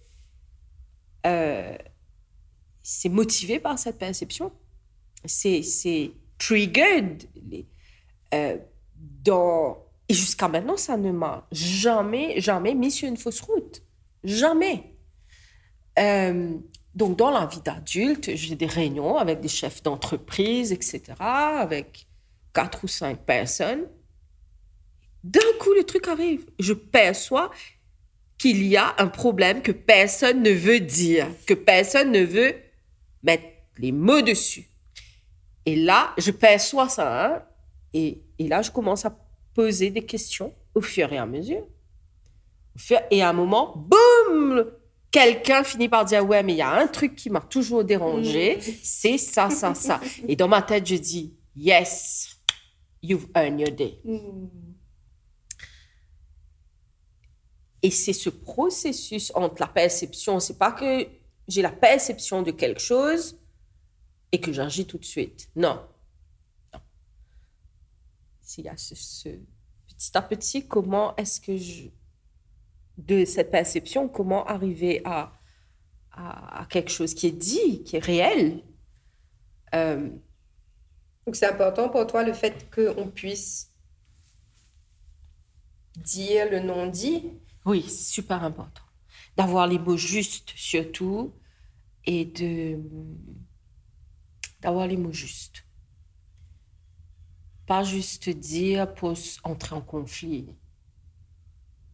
euh, c'est motivé par cette perception. C'est, c'est triggered euh, dans et jusqu'à maintenant, ça ne m'a jamais, jamais mis sur une fausse route. Jamais. Euh, donc, dans la vie d'adulte, j'ai des réunions avec des chefs d'entreprise, etc., avec quatre ou cinq personnes. D'un coup, le truc arrive. Je perçois qu'il y a un problème que personne ne veut dire, que personne ne veut mettre les mots dessus. Et là, je perçois ça, hein, et, et là, je commence à poser des questions au fur et à mesure. Et à un moment, boum, quelqu'un finit par dire ouais mais il y a un truc qui m'a toujours dérangé, c'est ça, ça, ça. Et dans ma tête je dis yes, you've earned your day. Mm. Et c'est ce processus entre la perception, c'est pas que j'ai la perception de quelque chose et que j'agis tout de suite. Non, s'il y a ce, petit à petit, comment est-ce que je, de cette perception, comment arriver à, à, quelque chose qui est dit, qui est réel. Euh, Donc c'est important pour toi le fait qu'on puisse dire le non-dit Oui, c'est super important. D'avoir les mots justes surtout et de d'avoir les mots justes. Pas juste dire pour entrer en conflit,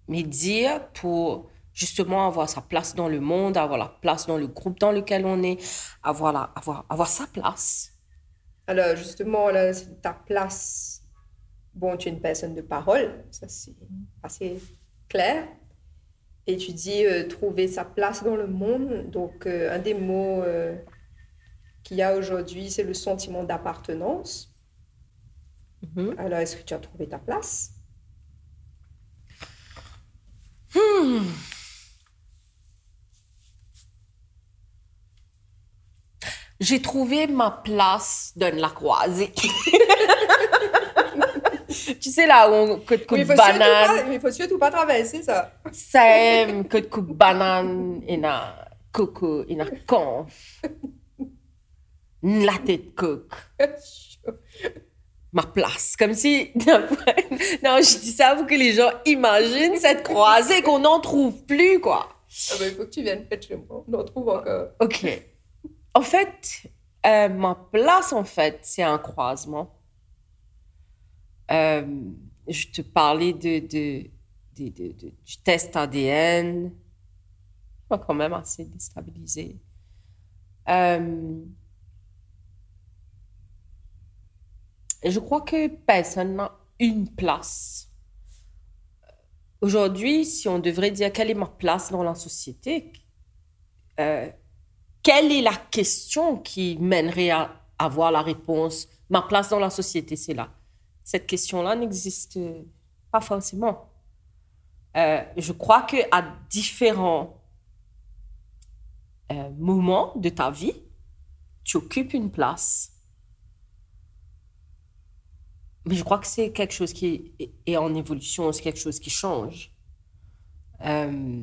mais dire pour justement avoir sa place dans le monde, avoir la place dans le groupe dans lequel on est, avoir, la, avoir, avoir sa place. Alors justement, là, ta place, bon, tu es une personne de parole, ça c'est assez clair. Et tu dis euh, trouver sa place dans le monde. Donc, euh, un des mots euh, qu'il y a aujourd'hui, c'est le sentiment d'appartenance. Mhm. Alors, est-ce que tu as trouvé ta place? Hmm. J'ai trouvé ma place dans la croisée. tu sais, là où on coupe banane. Mais il faut surtout pas traverser ça. C'est que coupe banane et na coco et na conf. La tête coque. Ma place. Comme si. non, je dis ça pour que les gens imaginent cette croisée qu'on n'en trouve plus, quoi. Ah ben, il faut que tu viennes près de chez moi. On en trouve encore. Ok. En fait, euh, ma place, en fait, c'est un croisement. Euh, je te parlais de, de, de, du test ADN. quand même assez déstabilisé. Euh, et je crois que personne n'a une place. Aujourd'hui, si on devrait dire quelle est ma place dans la société, euh, quelle est la question qui mènerait à avoir la réponse Ma place dans la société, c'est là. Cette question-là n'existe pas forcément. Euh, je crois que à différents euh, moments de ta vie, tu occupes une place. Mais je crois que c'est quelque chose qui est en évolution, c'est quelque chose qui change. Euh,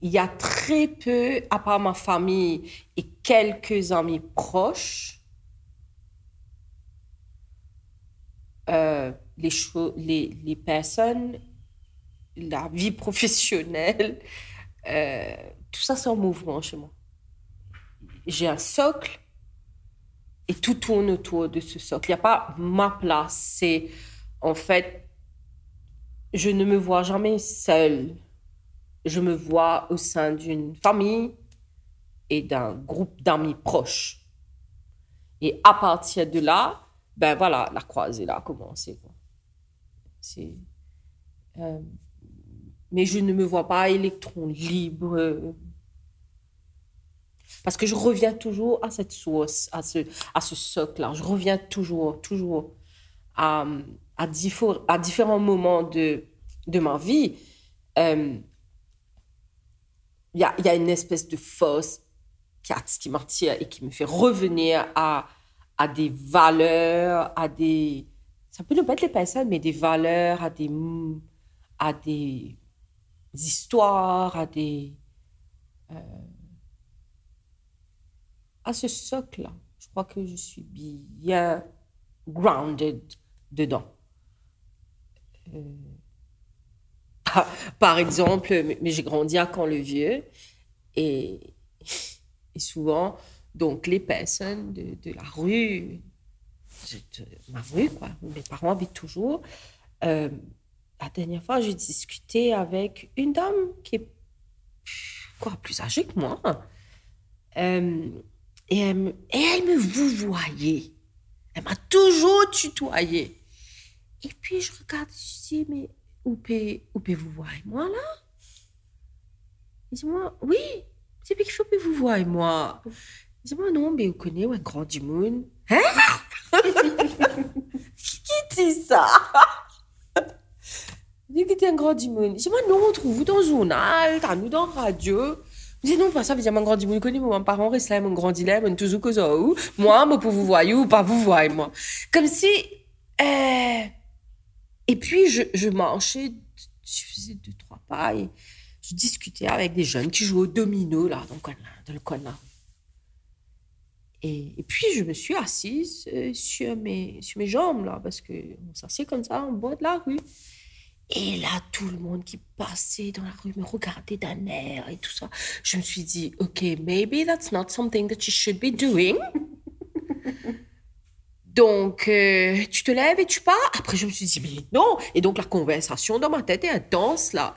il y a très peu, à part ma famille et quelques amis proches, euh, les, les, les, personnes, la vie professionnelle, euh, tout ça c'est en mouvement chez moi. J'ai un socle et tout tourne autour de ce socle. Il n'y a pas ma place. C'est en fait, je ne me vois jamais seule je me vois au sein d'une famille et d'un groupe d'amis proches. Et à partir de là, ben voilà, la croisée là a commencé. Euh, mais je ne me vois pas électron libre. Parce que je reviens toujours à cette source, à ce, à ce socle-là. Je reviens toujours, toujours à, à, à différents moments de, de ma vie. Euh, il y a, y a, une espèce de force qui m'attire et qui me fait revenir à, à des valeurs, à des... Ça peut ne pas être les personnes, mais des valeurs, à des, à des histoires, à des... Euh, à ce socle-là. Je crois que je suis bien grounded dedans. Euh, par exemple, mais j'ai grandi à Caen-le-Vieux et, et, souvent, donc les personnes de, la rue, ma rue, quoi, mes parents habitent toujours. Euh, la dernière fois, j'ai discuté avec une dame qui est quoi, plus âgée que moi. Euh, et, elle, et elle me vous voyait. Elle m'a toujours tutoyé. Et puis je regarde, je dis, mais où peut, vous voir moi là? Il dit moi, oui, c'est qu'il faut que vous voir moi? Il dit moi, non, mais vous connaissez un grand du monde. Hein? Qui dit ça? Il dit que un grand du monde. Il dit moi, non, on trouve vous dans le journal, nous dans la radio. Dis non, pas ça, dire mon grand monde, connais mon parent reste là, mon grand dilemme, toujours que ça, moi, moi, pour vous voir, ou pas vous voir, moi. Comme si, euh, et puis, je, marchais, je faisais deux, trois pas et je discutais avec des jeunes qui jouaient au domino, là, dans le coin, là. Et, puis, je me suis assise euh, sur, mes, sur mes jambes, là, parce qu'on s'assied comme ça en bas de la rue. Et là, tout le monde qui passait dans la rue me regardait d'un air et tout ça. Je me suis dit, OK, maybe that's not something that you should be doing. Donc, euh, tu te lèves et tu pars. Après, je me suis dit, mais non. Et donc, la conversation dans ma tête est intense, là.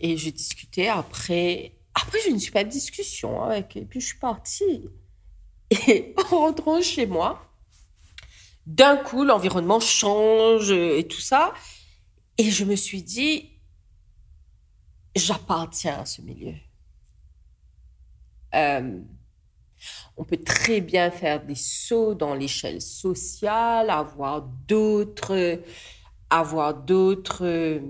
Et je discutais après. Après, j'ai une super discussion avec. Et puis, je suis partie. Et en rentrant chez moi, d'un coup, l'environnement change et tout ça. Et je me suis dit, j'appartiens à ce milieu. Euh, on peut très bien faire des sauts dans l'échelle sociale, avoir d'autres, avoir d'autres euh,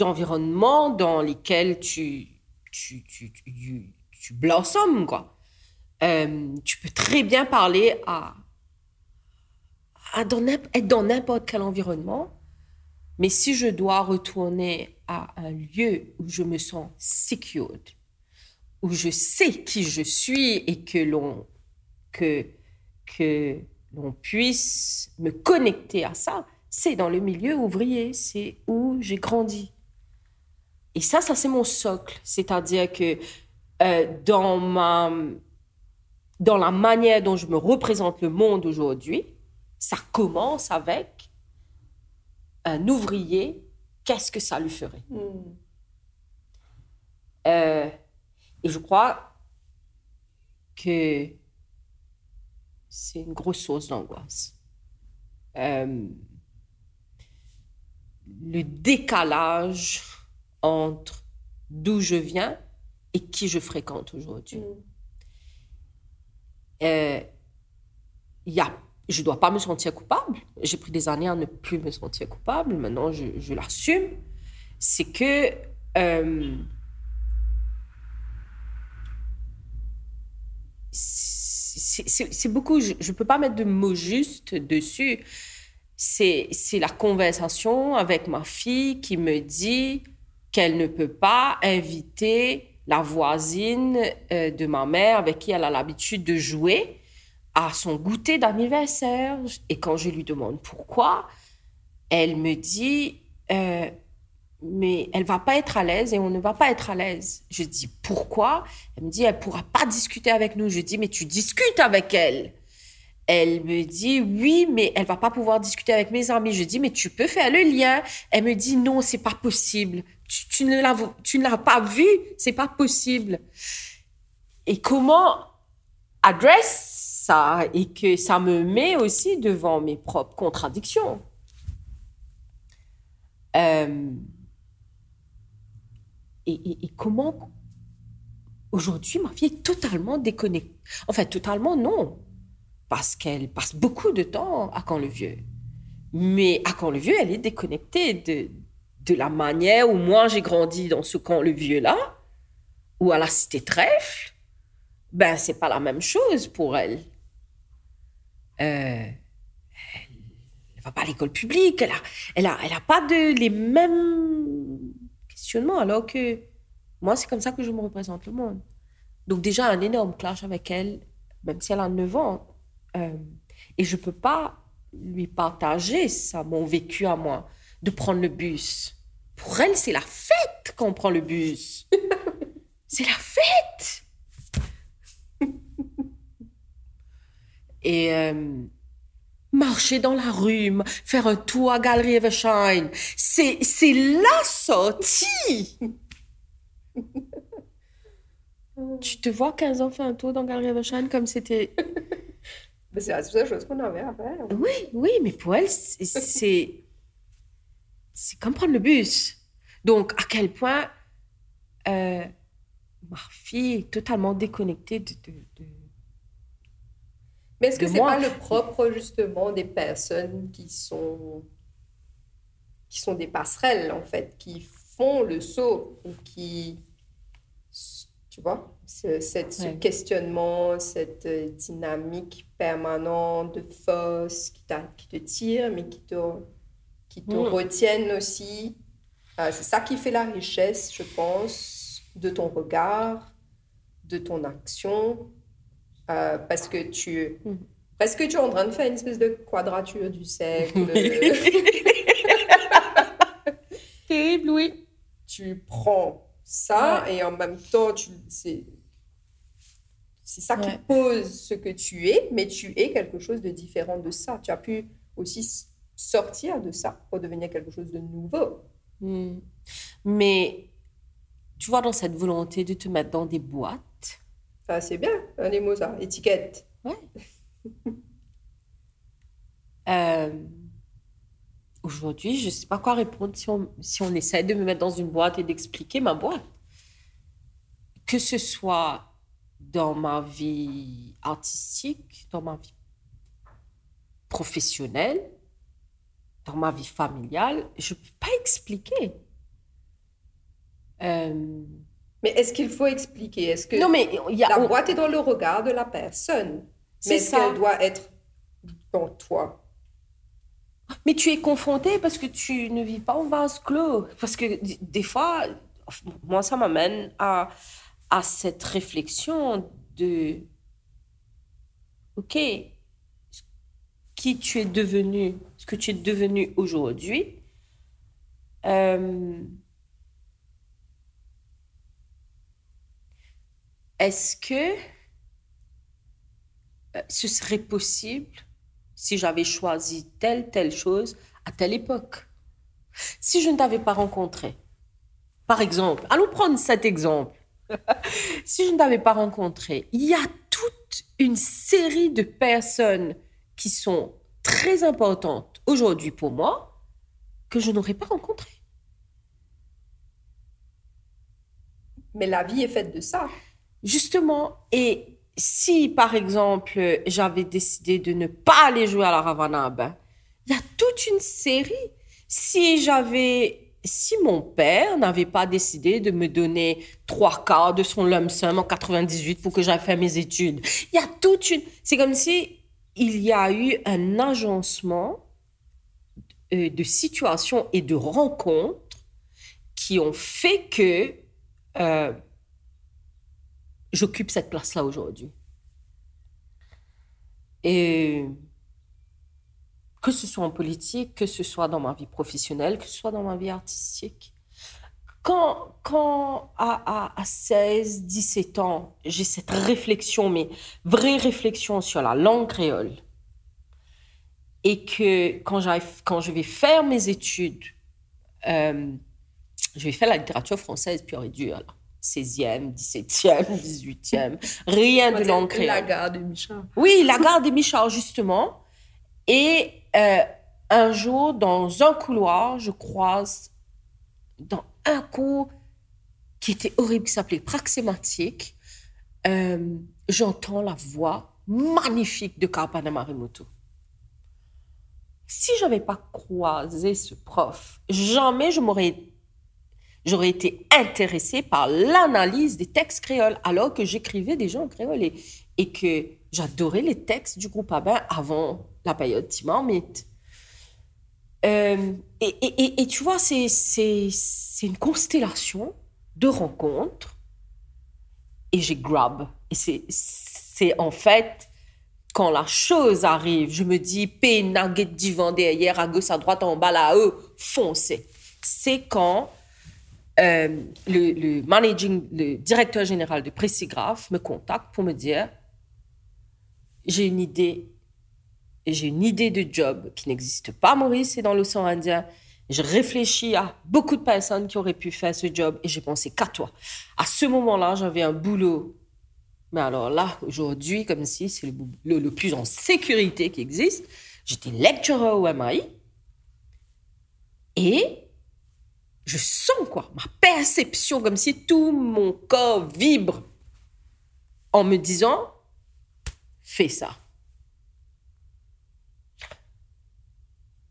environnements dans lesquels tu, tu, tu, tu, blossomes, quoi. Euh, tu peux très bien parler à, à être dans n'importe quel environnement, mais si je dois retourner à un lieu où je me sens secured, où je sais qui je suis et que l'on que que l'on puisse me connecter à ça, c'est dans le milieu ouvrier, c'est où j'ai grandi. Et ça, ça c'est mon socle, c'est-à-dire que euh, dans ma dans la manière dont je me représente le monde aujourd'hui, ça commence avec un ouvrier, qu'est-ce que ça lui ferait? Hmm. euh, et je crois que c'est une grosse source d'angoisse. Euh, le décalage entre d'où je viens et qui je fréquente aujourd'hui. Mm. Euh, y a, je ne dois pas me sentir coupable. J'ai pris des années à ne plus me sentir coupable. Maintenant, je, l'assume. C'est que euh, c'est beaucoup, je ne peux pas mettre de mots justes dessus. C'est la conversation avec ma fille qui me dit qu'elle ne peut pas inviter la voisine euh, de ma mère avec qui elle a l'habitude de jouer à son goûter d'anniversaire. Et quand je lui demande pourquoi, elle me dit euh, mais elle va pas être à l'aise et on ne va pas être à l'aise. Je dis pourquoi? Elle me dit elle pourra pas discuter avec nous. Je dis mais tu discutes avec elle. Elle me dit oui, mais elle va pas pouvoir discuter avec mes amis. Je dis mais tu peux faire le lien. Elle me dit non, c'est pas possible. Tu, ne l'as tu ne l'as pas vu, c'est pas possible. Et comment adresse et que ça me met aussi devant mes propres contradictions. Euh, et, comment aujourd'hui ma fille est totalement déconnectée. En fait, totalement non, parce qu'elle passe beaucoup de temps à Camp-le-Vieux. Mais à Camp-le-Vieux, elle est déconnectée de, de la manière où moi j'ai grandi dans ce Camp-le-Vieux-là, ou à la Cité Trèfle. Ben, c'est pas la même chose pour elle. Euh, elle va pas à l'école publique, elle a, elle a, elle a pas les mêmes alors que moi, c'est comme ça que je me représente le monde. Donc déjà, un énorme clash avec elle, même si elle a 9 ans. Euh, et je peux pas lui partager ça, mon vécu à moi, de prendre le bus. Pour elle, c'est la fête quand on prend le bus. c'est la fête. Et... Euh, marcher dans la rue, faire un tour à Galerie Evershine. C'est, c'est la sortie. tu te vois 15 ans faire un tour dans Galerie Evershine comme c'était... c'est la seule chose qu'on avait à faire. Oui, oui, mais pour elle, c'est, c'est comme prendre le bus. Donc, à quel point euh, ma fille est totalement déconnectée de mais est-ce que c'est pas le propre justement des personnes qui sont qui sont des passerelles en fait, qui font le saut ou qui tu vois, ce, cette, ce questionnement, cette euh, dynamique permanente de force qui, qui te tire, mais qui te, qui te mm. retiennent aussi. Euh, c'est ça qui fait la richesse, je pense, de ton regard, de ton action, euh, parce que tu. Mm. Parce que tu es en train de faire une espèce de quadrature du cercle. Terrible, oui. Tu prends ça et en même temps, tu, c'est, C'est ça qui pose ce que tu es, mais tu es quelque chose de différent de ça. Tu as pu aussi sortir de ça pour devenir quelque chose de nouveau. Hmm. Mais tu vois, dans cette volonté de te mettre dans des boîtes, Ça, c'est bien, les mots, ça. Étiquette. euh, aujourd'hui, je ne sais pas quoi répondre si on, si on essaie de me mettre dans une boîte et d'expliquer ma boîte. Que ce soit dans ma vie artistique, dans ma vie professionnelle, dans ma vie familiale, je ne peux pas expliquer. Euh, Mais est-ce qu'il faut expliquer? Est-ce que non, mais il y a, la boîte est dans le regard de la personne? C'est Mais est-ce qu'elle doit être dans toi? Mais tu es confronté parce que tu ne vis pas en vase clos. Parce que des fois, moi, ça m'amène à, à cette réflexion de, OK, qui tu es devenu, ce que tu es devenu aujourd'hui, euh, est-ce que euh, ce serait possible si j'avais choisi telle, telle chose à telle époque? Si je ne t'avais pas rencontré, par exemple, allons prendre cet exemple. si je ne t'avais pas rencontré, il y a toute une série de personnes qui sont très importantes aujourd'hui pour moi que je n'aurais pas rencontrées. Mais la vie est faite de ça. Justement, et si par exemple j'avais décidé de ne pas aller jouer à la Ravana, il y a toute une série. Si j'avais, si mon père n'avait pas décidé de me donner trois quarts de son lump sum en 98 pour que j'aille faire mes études, il y a toute une. C'est comme si il y a eu un agencement euh, de situations et de rencontres qui ont fait que euh, j'occupe cette place-là aujourd'hui. Et que ce soit en politique, que ce soit dans ma vie professionnelle, que ce soit dans ma vie artistique. Quand, quand à, à, à 16, 17 ans, j'ai cette réflexion, mais vraie réflexion sur la langue créole, et que quand, quand je vais faire mes études, euh, je vais faire la littérature française pure et dure, là. 16e, 17e, 18e, rien de langue créole. La gare de Michel. Oui, la gare des Michards, justement. Et euh, un jour, dans un couloir, je croise dans un cours qui était horrible, qui s'appelait Praxématique. euh, J'entends la voix magnifique de Carpana Marimoto. Si je n'avais pas croisé ce prof, jamais je m'aurais j'aurais été intéressée par l'analyse des textes créoles, alors que j'écrivais déjà en créole et, que j'adorais les textes du groupe Abin avant la période Timamite. Euh, et, tu vois, c'est, une constellation de rencontres et j'ai grab. Et c'est, en fait, quand la chose arrive, je me dis, P, nugget divan derrière, à gauche, à droite, en bas, là-haut, foncez. C'est quand euh, le, managing, le directeur général de Pressigraph me contacte pour me dire j'ai une idée, j'ai une idée de job qui n'existe pas, Maurice, c'est dans l'océan Indien. Je réfléchis à beaucoup de personnes qui auraient pu faire ce job et j'ai pensé qu'à toi. À ce moment-là, j'avais un boulot. Mais alors là, aujourd'hui, comme si c'est le, le, le plus en sécurité qui existe, j'étais lecturer au MAI et je sens quoi, ma perception, comme si tout mon corps vibre en me disant, fais ça.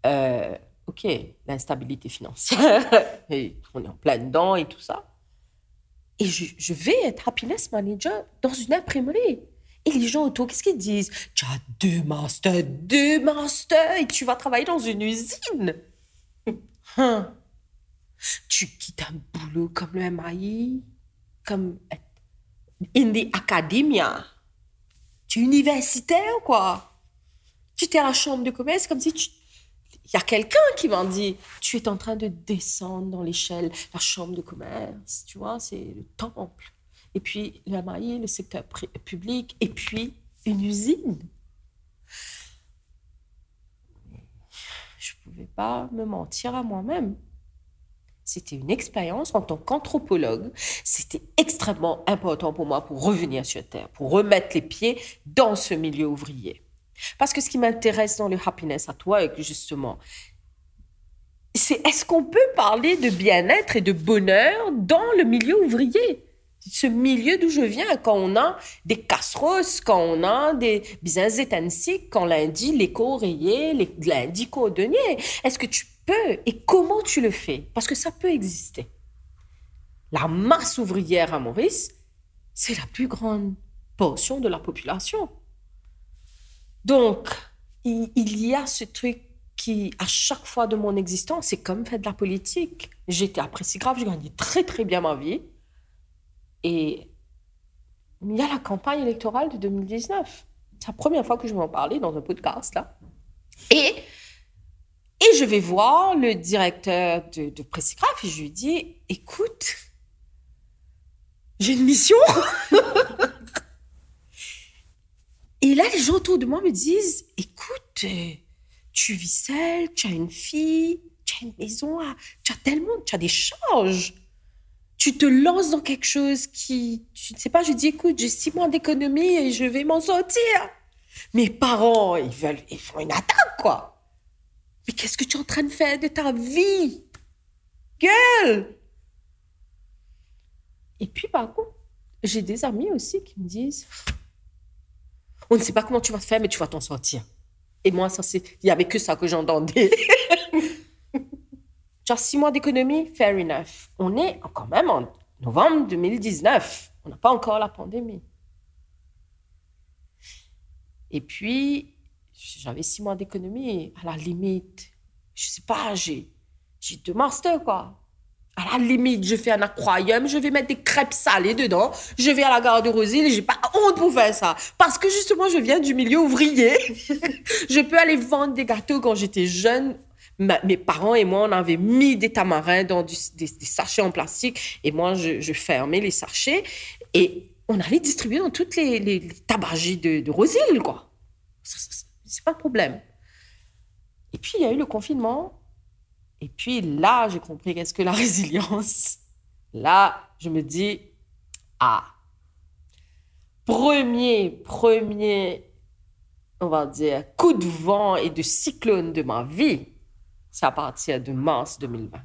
Euh, ok, l'instabilité financière, on est en plein dedans et tout ça. Et je, je vais être happiness manager dans une imprimerie. Et les gens autour, qu'est-ce qu'ils disent? Tu as deux masters, deux masters, et tu vas travailler dans une usine. Hein? Tu quittes un boulot comme le MAI, comme in the academia. Tu es universitaire, quoi? Tu étais à la chambre de commerce comme si. Il y a quelqu'un qui m'a dit, tu es en train de descendre dans l'échelle, la chambre de commerce, tu vois, c'est le temple. et puis la MAI, le secteur public, et puis une usine. Je ne pouvais pas me mentir à moi-même. C'était une expérience en tant qu'anthropologue. C'était extrêmement important pour moi pour revenir sur Terre, pour remettre les pieds dans ce milieu ouvrier. Parce que ce qui m'intéresse dans le happiness at work, justement, c'est est-ce qu'on peut parler de bien-être et de bonheur dans le milieu ouvrier? Ce milieu d'où je viens, quand on a des casseroles, quand on a des business étaniques, quand lundi, l'éco rayé, lundi cordonnier. Est-ce que tu et comment tu le fais? Parce que ça peut exister. La masse ouvrière à Maurice, c'est la plus grande portion de la population. Donc, il, y a ce truc qui, à chaque fois de mon existence, c'est comme faire de la politique. J'étais après si grave, j'ai gagné très très bien ma vie. Et il y a la campagne électorale de 2019. C'est la première fois que je vais en parler dans un podcast, là. Et, et je vais voir le directeur de, de Pressigraphe et je lui dis, écoute, j'ai une mission. et là, les gens autour de moi me disent, écoute, tu vis seule, tu as une fille, tu as une maison, tu as tellement, tu as des charges tu te lances dans quelque chose qui, tu ne sais pas, je dis, écoute, j'ai six mois d'économie et je vais m'en sortir. Mes parents, ils veulent, ils font une attaque, quoi. Mais qu'est-ce que tu es en train de faire de ta vie? Gueule! Et puis, par contre, j'ai des amis aussi qui me disent, on ne sait pas comment tu vas te faire, mais tu vas t'en sortir. Et moi, ça, c'est, il y avait que ça que j'entendais. Genre six mois d'économie, fair enough. On est quand même en novembre 2019. On n'a pas encore la pandémie. Et puis, j'avais six mois d'économie. À la limite, je sais pas, j'ai, deux masters, quoi. À la limite, je fais un aquarium, je vais mettre des crêpes salées dedans, je vais à la gare de Rosille et j'ai pas honte pour faire ça. Parce que justement, je viens du milieu ouvrier. je peux aller vendre des gâteaux quand j'étais jeune mes parents et moi, on avait mis des tamarins dans des, sachets en plastique et moi, je, fermais les sachets et on allait distribuer dans toutes les, les, tabagies de, de Rosille, quoi. C'est pas un problème. Et puis, il y a eu le confinement. Et puis là, j'ai compris qu'est-ce que la résilience. Là, je me dis, ah, premier, premier, on va dire, coup de vent et de cyclone de ma vie, c'est à partir de mars 2020.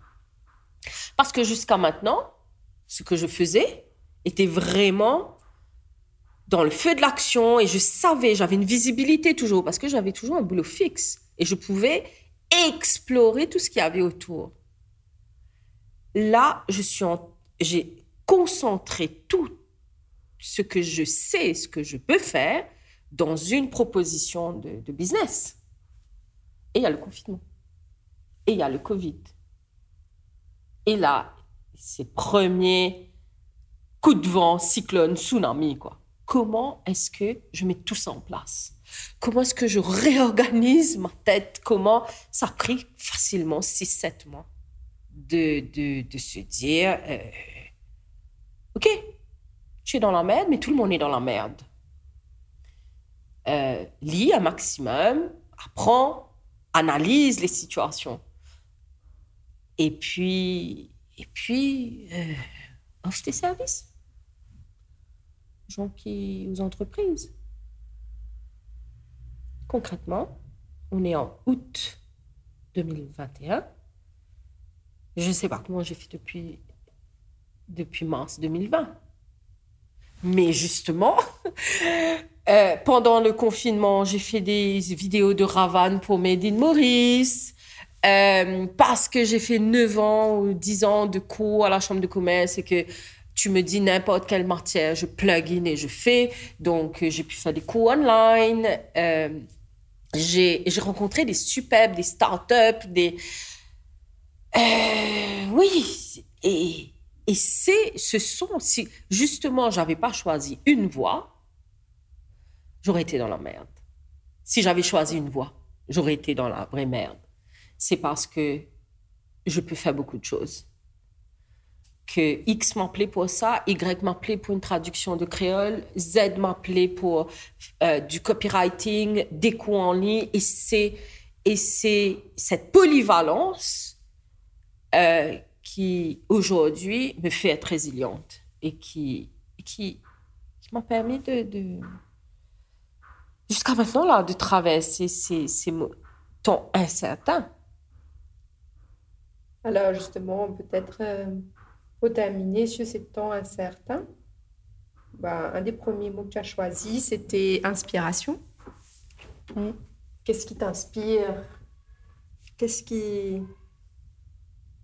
Parce que jusqu'à maintenant, ce que je faisais était vraiment dans le feu de l'action et je savais, j'avais une visibilité toujours parce que j'avais toujours un boulot fixe et je pouvais explorer tout ce qu'il y avait autour. Là, je suis j'ai concentré tout ce que je sais, ce que je peux faire dans une proposition de, business. Et il y a le confinement. Et il y a le Covid. Et là, ces premiers coups de vent, cyclone, tsunami, quoi. Comment est-ce que je mets tout ça en place? Comment est-ce que je réorganise ma tête? Comment ça a pris facilement 6-7 mois de, de, de, se dire, euh, OK, tu es dans la merde, mais tout le monde est dans la merde. Euh, lis un maximum, apprends, analyse les situations. Et puis, et puis euh, offre tes services gens qui, aux entreprises. Concrètement, on est en août 2021. Je ne sais pas comment j'ai fait depuis, depuis mars 2020. Mais justement, euh, pendant le confinement, j'ai fait des vidéos de Ravan pour Made Maurice. Euh, parce que j'ai fait 9 ans ou 10 ans de cours à la chambre de commerce et que tu me dis n'importe quelle matière, je plug in et je fais. Donc, euh, j'ai pu faire des cours online. Euh, j'ai rencontré des superbes, des startups, des... oui, et, et c'est, ce sont, si justement j'avais pas choisi une voie, j'aurais été dans la merde. Si j'avais choisi une voie, j'aurais été dans la vraie merde c'est parce que je peux faire beaucoup de choses. Que X m'appelait pour ça, Y m'appelait pour une traduction de créole, Z m'appelait pour euh, du copywriting, des cours en ligne. Et c'est, et c'est cette polyvalence euh, qui, aujourd'hui, me fait être résiliente et qui, qui, m'a permis de, de jusqu'à maintenant, là, de traverser ces, ces temps incertains. Alors, justement, peut-être... Euh, terminer sur ces temps incertains, bah, un des premiers mots que tu as choisi, c'était inspiration. Qu'est-ce qui t'inspire? Qu'est-ce qui...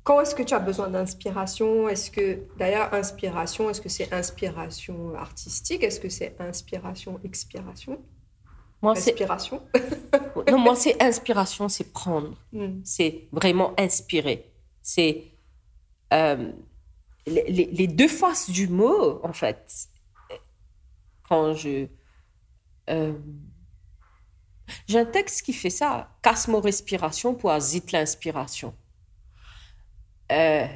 Quand est-ce que tu as besoin d'inspiration? Est-ce que, d'ailleurs, inspiration, est-ce que c'est inspiration artistique? Est-ce que c'est inspiration, expiration? Moi, Inspiration? Non, moi, c'est inspiration, c'est prendre. Hmm. C'est vraiment inspirer. C'est... Euh, les, deux faces du mot, en fait. Quand je. Euh, j'ai un texte qui fait ça casse mon respiration pour azit l'inspiration. Euh,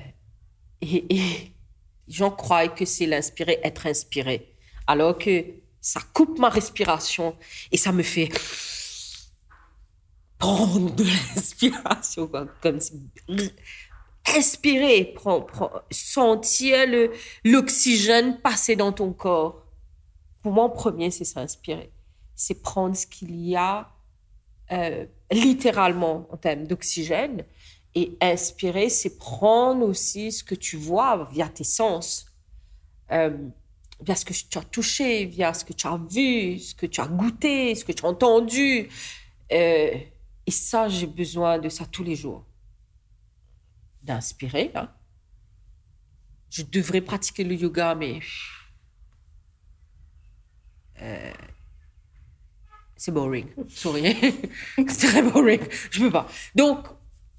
et, j'en crois que c'est l'inspirer, être inspiré. Alors que ça coupe ma respiration et ça me fait prendre de l'inspiration, comme si inspirer, sentir l'oxygène passer dans ton corps. Pour moi, en premier, c'est s'inspirer. C'est prendre ce qu'il y a euh, littéralement en termes d'oxygène. Et inspirer, c'est prendre aussi ce que tu vois via tes sens, euh, via ce que tu as touché, via ce que tu as vu, ce que tu as goûté, ce que tu as entendu. Euh, et ça, j'ai besoin de ça tous les jours d'inspirer. Hein. Je devrais pratiquer le yoga, mais euh, c'est boring. Sorry. c'est très boring. Je peux pas. Donc,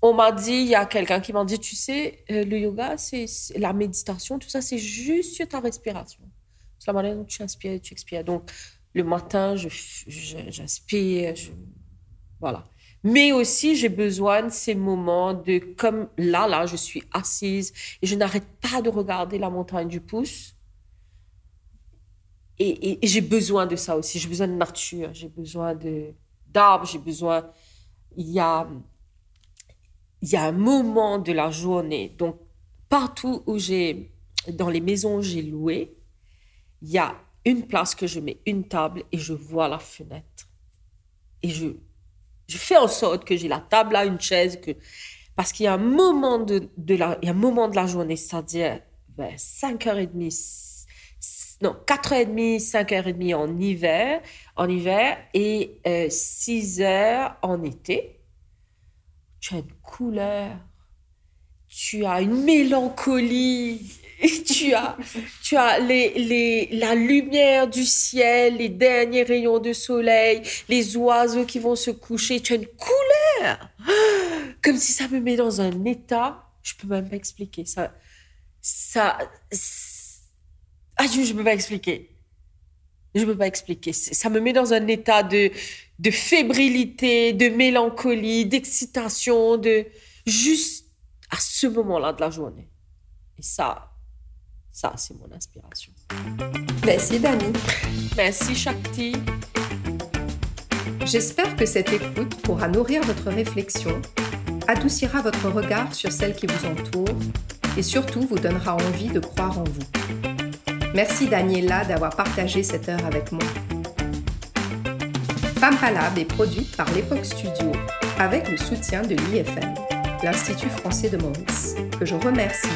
on m'a dit, il y a quelqu'un qui m'a dit, tu sais, euh, le yoga, c'est la méditation, tout ça, c'est juste ta respiration. C'est la manière dont tu inspires et tu expires. Donc, le matin, j'inspire, je, voilà. Mais aussi, j'ai besoin de ces moments de, comme là, là, je suis assise et je n'arrête pas de regarder la montagne du pouce. Et, j'ai besoin de ça aussi. J'ai besoin de nature, j'ai besoin d'arbres, j'ai besoin. Il y a, il y a un moment de la journée. Donc, partout où j'ai, dans les maisons où j'ai loué, il y a une place que je mets une table et je vois la fenêtre. Et je, je fais en sorte que j'ai la table là, une chaise, que parce qu'il y a un moment de, de la, y a un moment de la journée, c'est-à-dire 5h30, non, 4h30, 5h30 en hiver, en hiver et 6h en été. Tu as une couleur, tu as une mélancolie, tu as, tu as les, les, la lumière du ciel, les derniers rayons de soleil, les oiseaux qui vont se coucher. Tu as une couleur, comme si ça me met dans un état. Je peux même pas expliquer ça. Ça, ah, je peux pas expliquer. Je peux pas expliquer. Ça me met dans un état de, de fébrilité, de mélancolie, d'excitation, de juste à ce moment-là de la journée. Et ça, ça, c'est mon inspiration. Merci, Dani. Merci, Shakti. J'espère que cette écoute pourra nourrir votre réflexion, adoucira votre regard sur celle qui vous entoure et surtout vous donnera envie de croire en vous. Merci Daniela d'avoir partagé cette heure avec moi. Femme Palab est produite par l'Époque Studio avec le soutien de l'IFM, l'Institut français de Maurice, que je remercie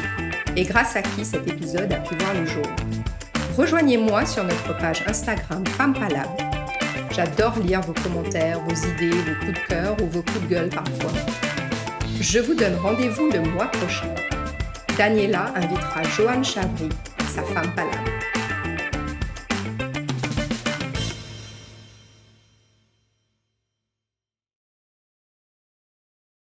et grâce à qui cet épisode a pu voir le jour. Rejoignez-moi sur notre page Instagram Femme Palab. J'adore lire vos commentaires, vos idées, vos coups de cœur ou vos coups de gueule parfois. Je vous donne rendez-vous le mois prochain. Daniela invitera Joanne Chavry, sa femme Palab.